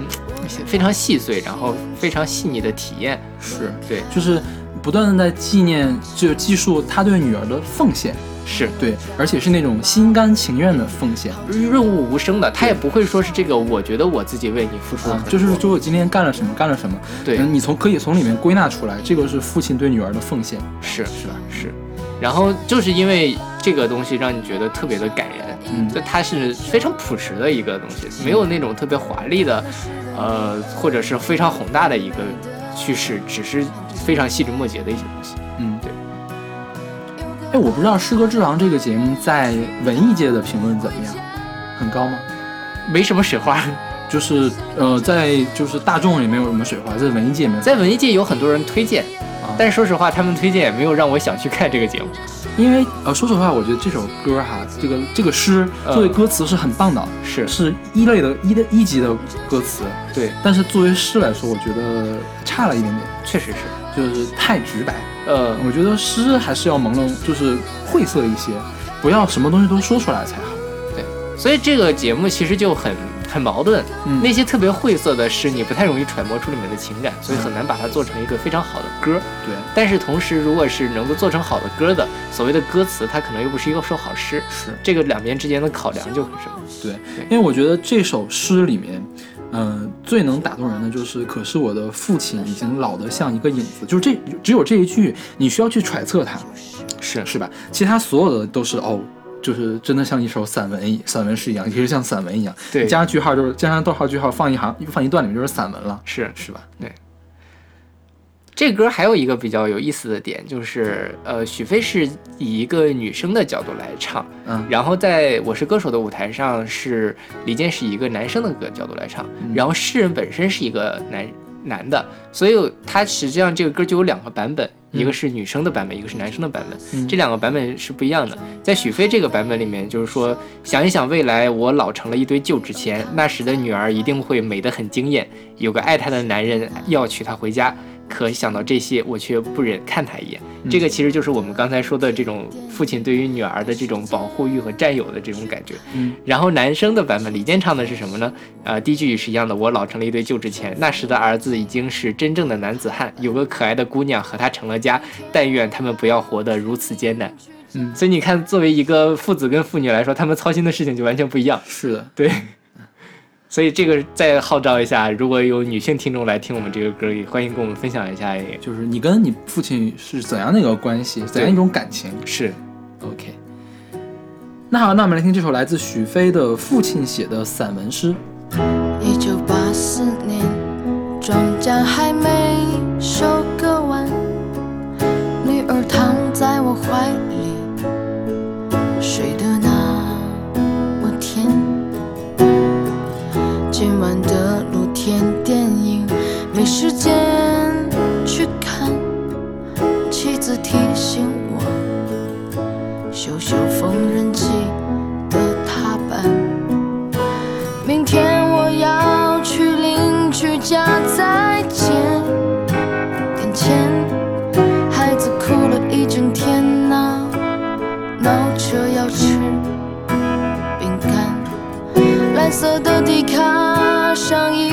非常细碎，然后非常细腻的体验。是对，就是不断的在纪念，就记述他对女儿的奉献，是。对，而且是那种心甘情愿的奉献，润物无声的，他也不会说是这个，我觉得我自己为你付出了啊很，多，就是说我今天干了什么，干了什么，对。嗯你从可以从里面归纳出来，这个是父亲对女儿的奉献，是。是吧？是，然后就是因为这个东西让你觉得特别的感人，嗯。就它是非常朴实的一个东西，没有那种特别华丽的，呃，或者是非常宏大的一个叙事，只是非常细枝末节的一些东西。哎，我不知道《诗歌之王》这个节目在文艺界的评论怎么样，很高吗？没什么水花，就是呃，在就是大众也没有什么水花，在文艺界没有，在文艺界有很多人推荐，啊但是说实话，他们推荐也没有让我想去看这个节目。因为呃，说实话，我觉得这首歌哈，这个这个诗嗯作为歌词是很棒的，是是一类的一的一级的歌词，对，但是作为诗来说，我觉得差了一点点，确实是，就是太直白。呃，我觉得诗还是要朦胧，就是晦涩一些，不要什么东西都说出来才好。对所以这个节目其实就很很矛盾，嗯那些特别晦涩的诗，你不太容易揣摩出里面的情感，所以很难把它做成一个非常好的歌。对，但是同时，如果是能够做成好的歌的，所谓的歌词，它可能又不是一个首好诗，是这个两边之间的考量就很深。对，因为我觉得这首诗里面，嗯、最能打动人的就是，可是我的父亲已经老得像一个影子，就是这只有这一句，你需要去揣测他，是是吧？其他所有的都是哦。就是真的像一首散文散文诗一样，其实像散文一样，对加上句号就是加上逗号句号放一行放一段里面就是散文了，是是吧？对。这歌还有一个比较有意思的点，就是呃，许飞是以一个女生的角度来唱，嗯然后在我是歌手的舞台上是李健是以一个男生的个角度来唱，嗯然后诗人本身是一个男男的，所以他实际上这个歌就有两个版本，嗯一个是女生的版本，一个是男生的版本，嗯这两个版本是不一样的。在许飞这个版本里面，就是说想一想未来我老成了一堆旧纸钱，那时的女儿一定会美得很惊艳，有个爱她的男人要娶她回家。可想到这些，我却不忍看他一眼。这个其实就是我们刚才说的这种父亲对于女儿的这种保护欲和占有的这种感觉。嗯，然后男生的版本，李健唱的是什么呢？呃，第一句也是一样的，我老成了一堆旧纸钱，那时的儿子已经是真正的男子汉，有个可爱的姑娘和他成了家，但愿他们不要活得如此艰难。嗯所以你看，作为一个父子跟父女来说，他们操心的事情就完全不一样。是的，对，所以这个再号召一下，如果有女性听众来听我们这个歌，也欢迎跟我们分享一下。也就是你跟你父亲是怎样的一个关系，怎样一种感情是？OK。那好，那我们来听这首来自许飞的父亲写的散文诗。一九八四年，庄稼还没收割完，女儿躺在我怀里，今晚的露天电影没时间去看，妻子提醒我，修修缝纫机的踏板。明天我要去邻居家再见。眼前孩子哭了一整天呐、闹着要吃饼干。蓝色的迪卡上衣，通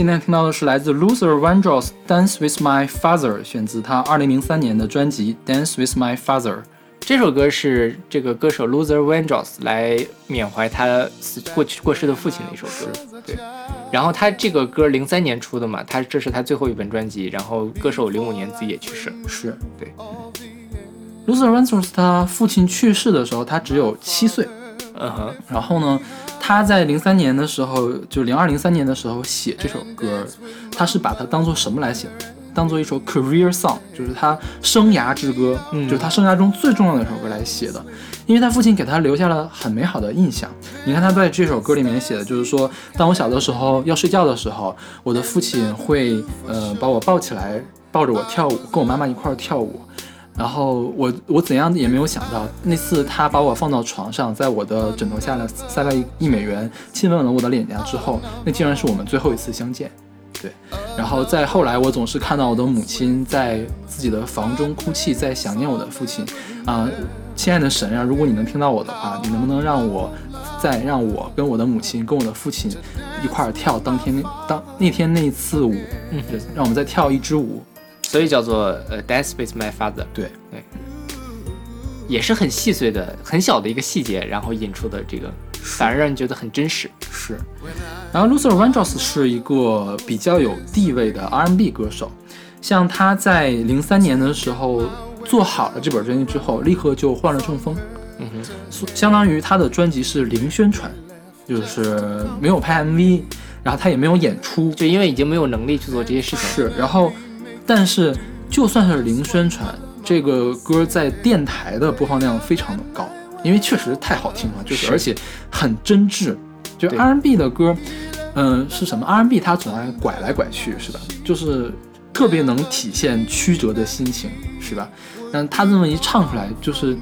现在听到的是来自 Loser Vandross《Dance with My Father》，选自他2003年的专辑《Dance with My Father》。这首歌是这个歌手 Loser Vandross 来缅怀他死过去过世的父亲的一首歌。对，然后他这个歌零三年出的嘛，他这是他最后一本专辑，然后歌手零五年自己也去世了。是对，Loser Vandross 他父亲去世的时候，他只有七岁。嗯哼，然后呢，他在零三年的时候，就零二零三年的时候写这首歌，他是把它当做什么来写的？当做一首 career song，就是他生涯之歌，嗯就是他生涯中最重要的一首歌来写的。因为他父亲给他留下了很美好的印象。你看他在这首歌里面写的，就是说，当我小的时候要睡觉的时候，我的父亲会呃把我抱起来，抱着我跳舞，跟我妈妈一块儿跳舞。然后我我怎样也没有想到，那次他把我放到床上，在我的枕头下呢塞了一一美元，亲吻了我的脸颊之后，那竟然是我们最后一次相见。对，然后再后来，我总是看到我的母亲在自己的房中哭泣，在想念我的父亲。啊、亲爱的神啊，如果你能听到我的话，你能不能让我再让我跟我的母亲跟我的父亲一块儿跳当天那当那天那一次舞，嗯让我们再跳一支舞。所以叫做呃 Dance with My Father。对。对，也是很细碎的、很小的一个细节，然后引出的这个，反而让人觉得很真实。是，然后 Luther Vandross 是一个比较有地位的 R&B 歌手，像他在零三年的时候做好了这本专辑之后，立刻就患了中风，嗯哼，相当于他的专辑是零宣传，就是没有拍 MV，然后他也没有演出，就因为已经没有能力去做这些事情。是，然后但是就算是零宣传，这个歌在电台的播放量非常的高，因为确实太好听了，就是是而且很真挚。就对 R&B 的歌，嗯、是什么？R&B 它总爱拐来拐去，是吧？就是特别能体现曲折的心情，是吧？但他这么一唱出来，就是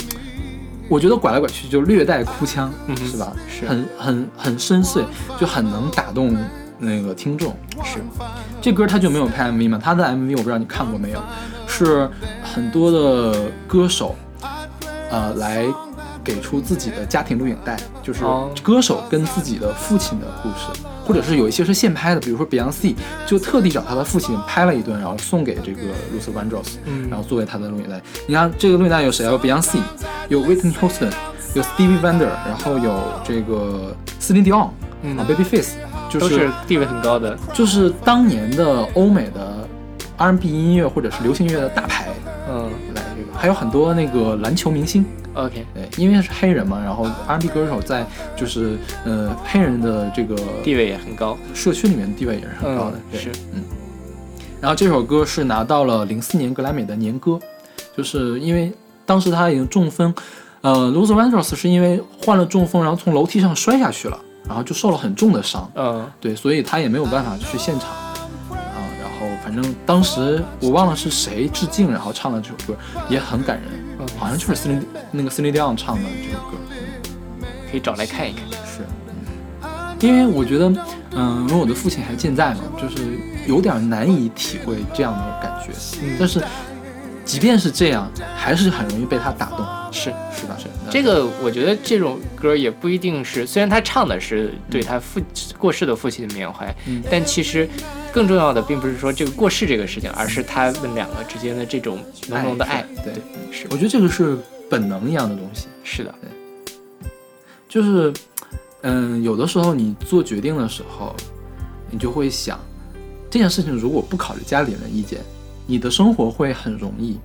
我觉得拐来拐去就略带哭腔，嗯是吧？是很很很深邃，就很能打动那个听众。是，这歌他就没有拍 MV 嘛？他的 MV 我不知道你看过没有，是很多的歌手，呃，来给出自己的家庭录影带，就是哦歌手跟自己的父亲的故事，或者是有一些是现拍的，比如说 Beyonce 就特地找他的父亲拍了一段，然后送给这个 Luther Vandross，嗯然后作为他的录影带。你看这个录影带有谁啊？有 Beyonce，有 Whitney Houston，有 Stevie Wonder，然后有这个 Celine Dion，嗯啊，Babyface，就都是地位很高的。就是当年的欧美的 R&B 音乐或者是流行音乐的大牌嗯，来这个还有很多那个篮球明星，OK，对，因为是黑人嘛，然后 R&B 歌手在就是呃黑人的这个地位也很高，社区里面地位也是很高的，对嗯是，嗯。然后这首歌是拿到了零四年格莱美的年歌，就是因为当时他已经中风，呃 l u t h e r Vandross 是因为患了中风，然后从楼梯上摔下去了，然后就受了很重的伤，嗯，对，所以他也没有办法去现场啊。然后反正当时我忘了是谁致敬，然后唱了这首歌也很感人，嗯好像就是 Celine 那个 Celine Dion 唱的这首歌。可以找来看一看。是，嗯因为我觉得，嗯，因为我的父亲还健在嘛，就是有点难以体会这样的感觉。嗯但是，即便是这样，还是很容易被他打动，是是吧？是这个，我觉得这种歌也不一定是，虽然他唱的是对他父过世的父亲的缅怀，嗯但其实更重要的并不是说这个过世这个事情，而是他们两个之间的这种浓浓的爱。对，是，我觉得这个是本能一样的东西。是的，对就是，嗯，有的时候你做决定的时候，你就会想，这件事情如果不考虑家里人的意见，你的生活会很容易。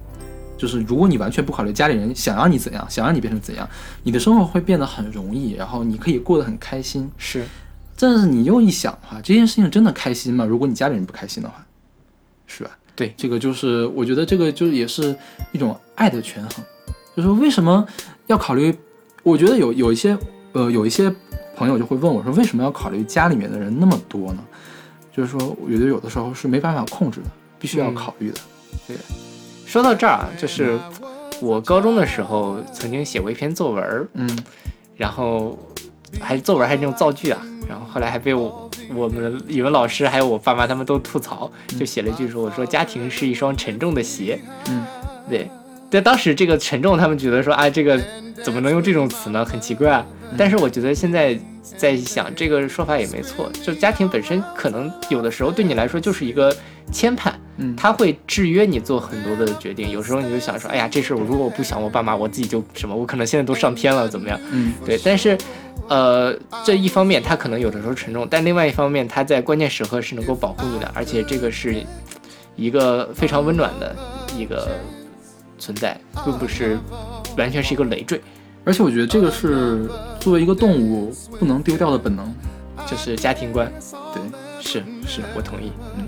就是如果你完全不考虑家里人想让你怎样，想让你变成怎样，你的生活会变得很容易，然后你可以过得很开心。是，但是你又一想的话，这件事情真的开心吗？如果你家里人不开心的话，是吧？对，这个就是我觉得这个就是也是一种爱的权衡，就是为什么要考虑？我觉得有有一些呃有一些朋友就会问我说，为什么要考虑家里面的人那么多呢？就是说，我觉得有的时候是没办法控制的，必须要嗯考虑的。对，说到这儿啊，就是我高中的时候曾经写过一篇作文儿，嗯，然后还作文还是那种造句啊，然后后来还被我我们语文老师还有我爸妈他们都吐槽，就写了一句说我说家庭是一双沉重的鞋，嗯，对，在当时这个沉重，他们觉得说啊这个怎么能用这种词呢，很奇怪啊，但是我觉得现在在想这个说法也没错，就家庭本身可能有的时候对你来说就是一个牵绊。嗯，它会制约你做很多的决定。有时候你就想说，哎呀，这事儿我如果我不想我爸妈，我自己就什么，我可能现在都上天了，怎么样？嗯，对。但是，呃，这一方面它可能有的时候沉重，但另外一方面，它在关键时刻是能够保护你的，而且这个是一个非常温暖的一个存在，并不是完全是一个累赘。而且我觉得这个是作为一个动物不能丢掉的本能，就是家庭观。对，是是，我同意。嗯。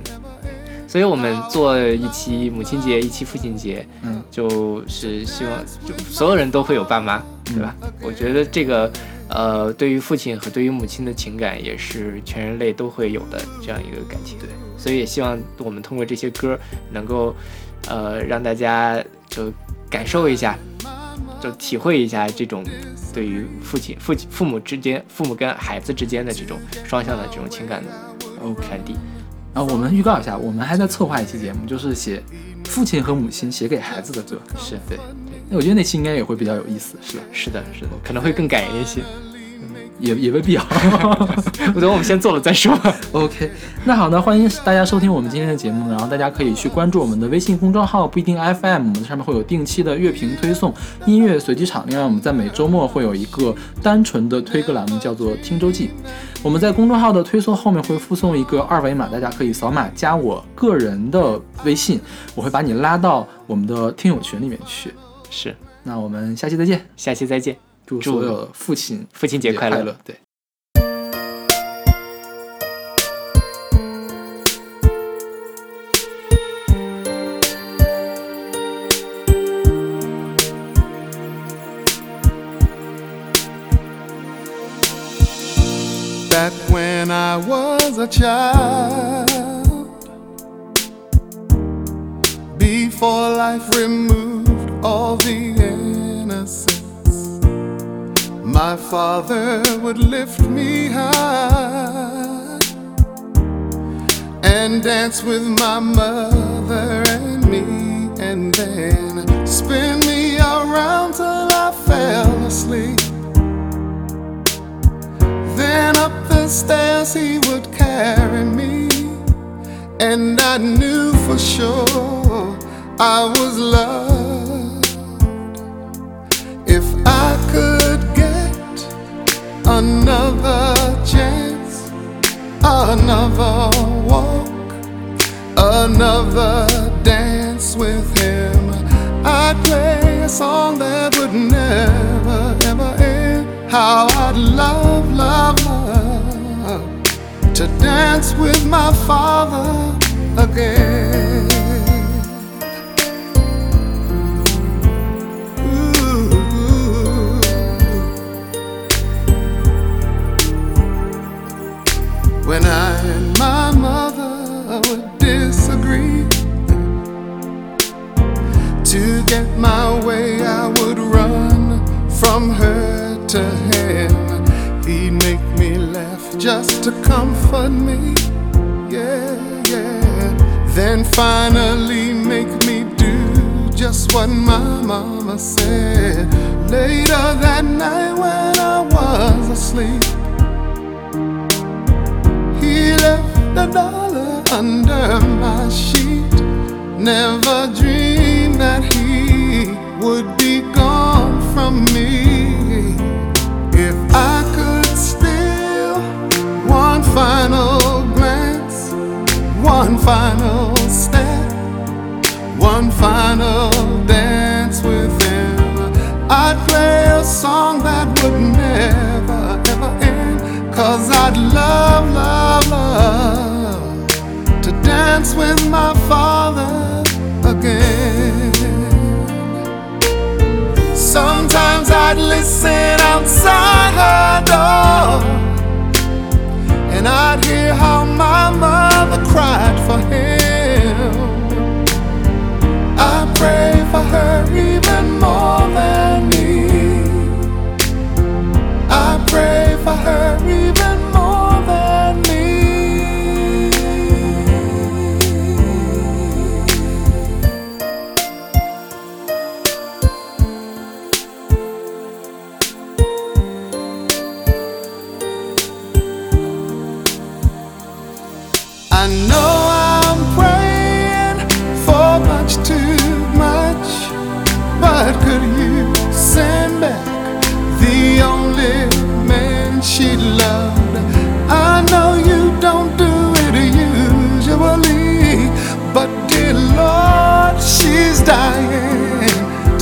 所以我们做一期母亲节，一期父亲节，嗯，就是希望就所有人都会有爸妈，对吧？我觉得这个，呃，对于父亲和对于母亲的情感，也是全人类都会有的这样一个感情。对，所以也希望我们通过这些歌，能够，呃，让大家就感受一下，就体会一下这种对于父亲、父亲、父母之间、父母跟孩子之间的这种双向的这种情感的 OK 传递。然后我们预告一下，我们还在策划一期节目，就是写父亲和母亲写给孩子的歌。是对，那我觉得那期应该也会比较有意思，是吧？是的，是的，可能会更感人一些，也也未必啊。我觉得我们先做了再说。OK，那好呢，欢迎大家收听我们今天的节目，然后大家可以去关注我们的微信公众号不一定 FM，我们上面会有定期的乐评推送、音乐随机场。另外，我们在每周末会有一个单纯的推歌栏目，叫做听周记。我们在公众号的推送后面会附送一个二维码，大家可以扫码加我个人的微信，我会把你拉到我们的听友群里面去。是，那我们下期再见，下期再见，祝所有父亲父亲节快乐。乐，对。Back when I was a child, before life removed all the my father would lift me high and dance with my mother and me, and then spin me around till I fell asleep. Then up the stairs he would carry me, and I knew for sure I was loved. Another chance, another walk, another dance with him, I'd play a song that would never, ever end. How I'd love, love, love to dance with my father again. Get my way, I would run from her to him. He'd make me laugh just to comfort me, yeah, yeah. Then finally make me do just what my mama said. Later that night when I was asleep. He left a dollar under my sheet. Never dreamed that he would be gone from me. If I could steal one final glance, one final step, one final dance with him, I'd play a song listen outside her door, and I'd hear how my mother cried for him. I pray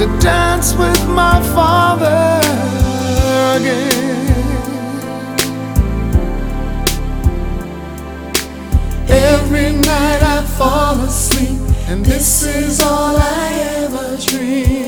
to dance with my father again. Every night I fall asleep, and this is all I ever dream.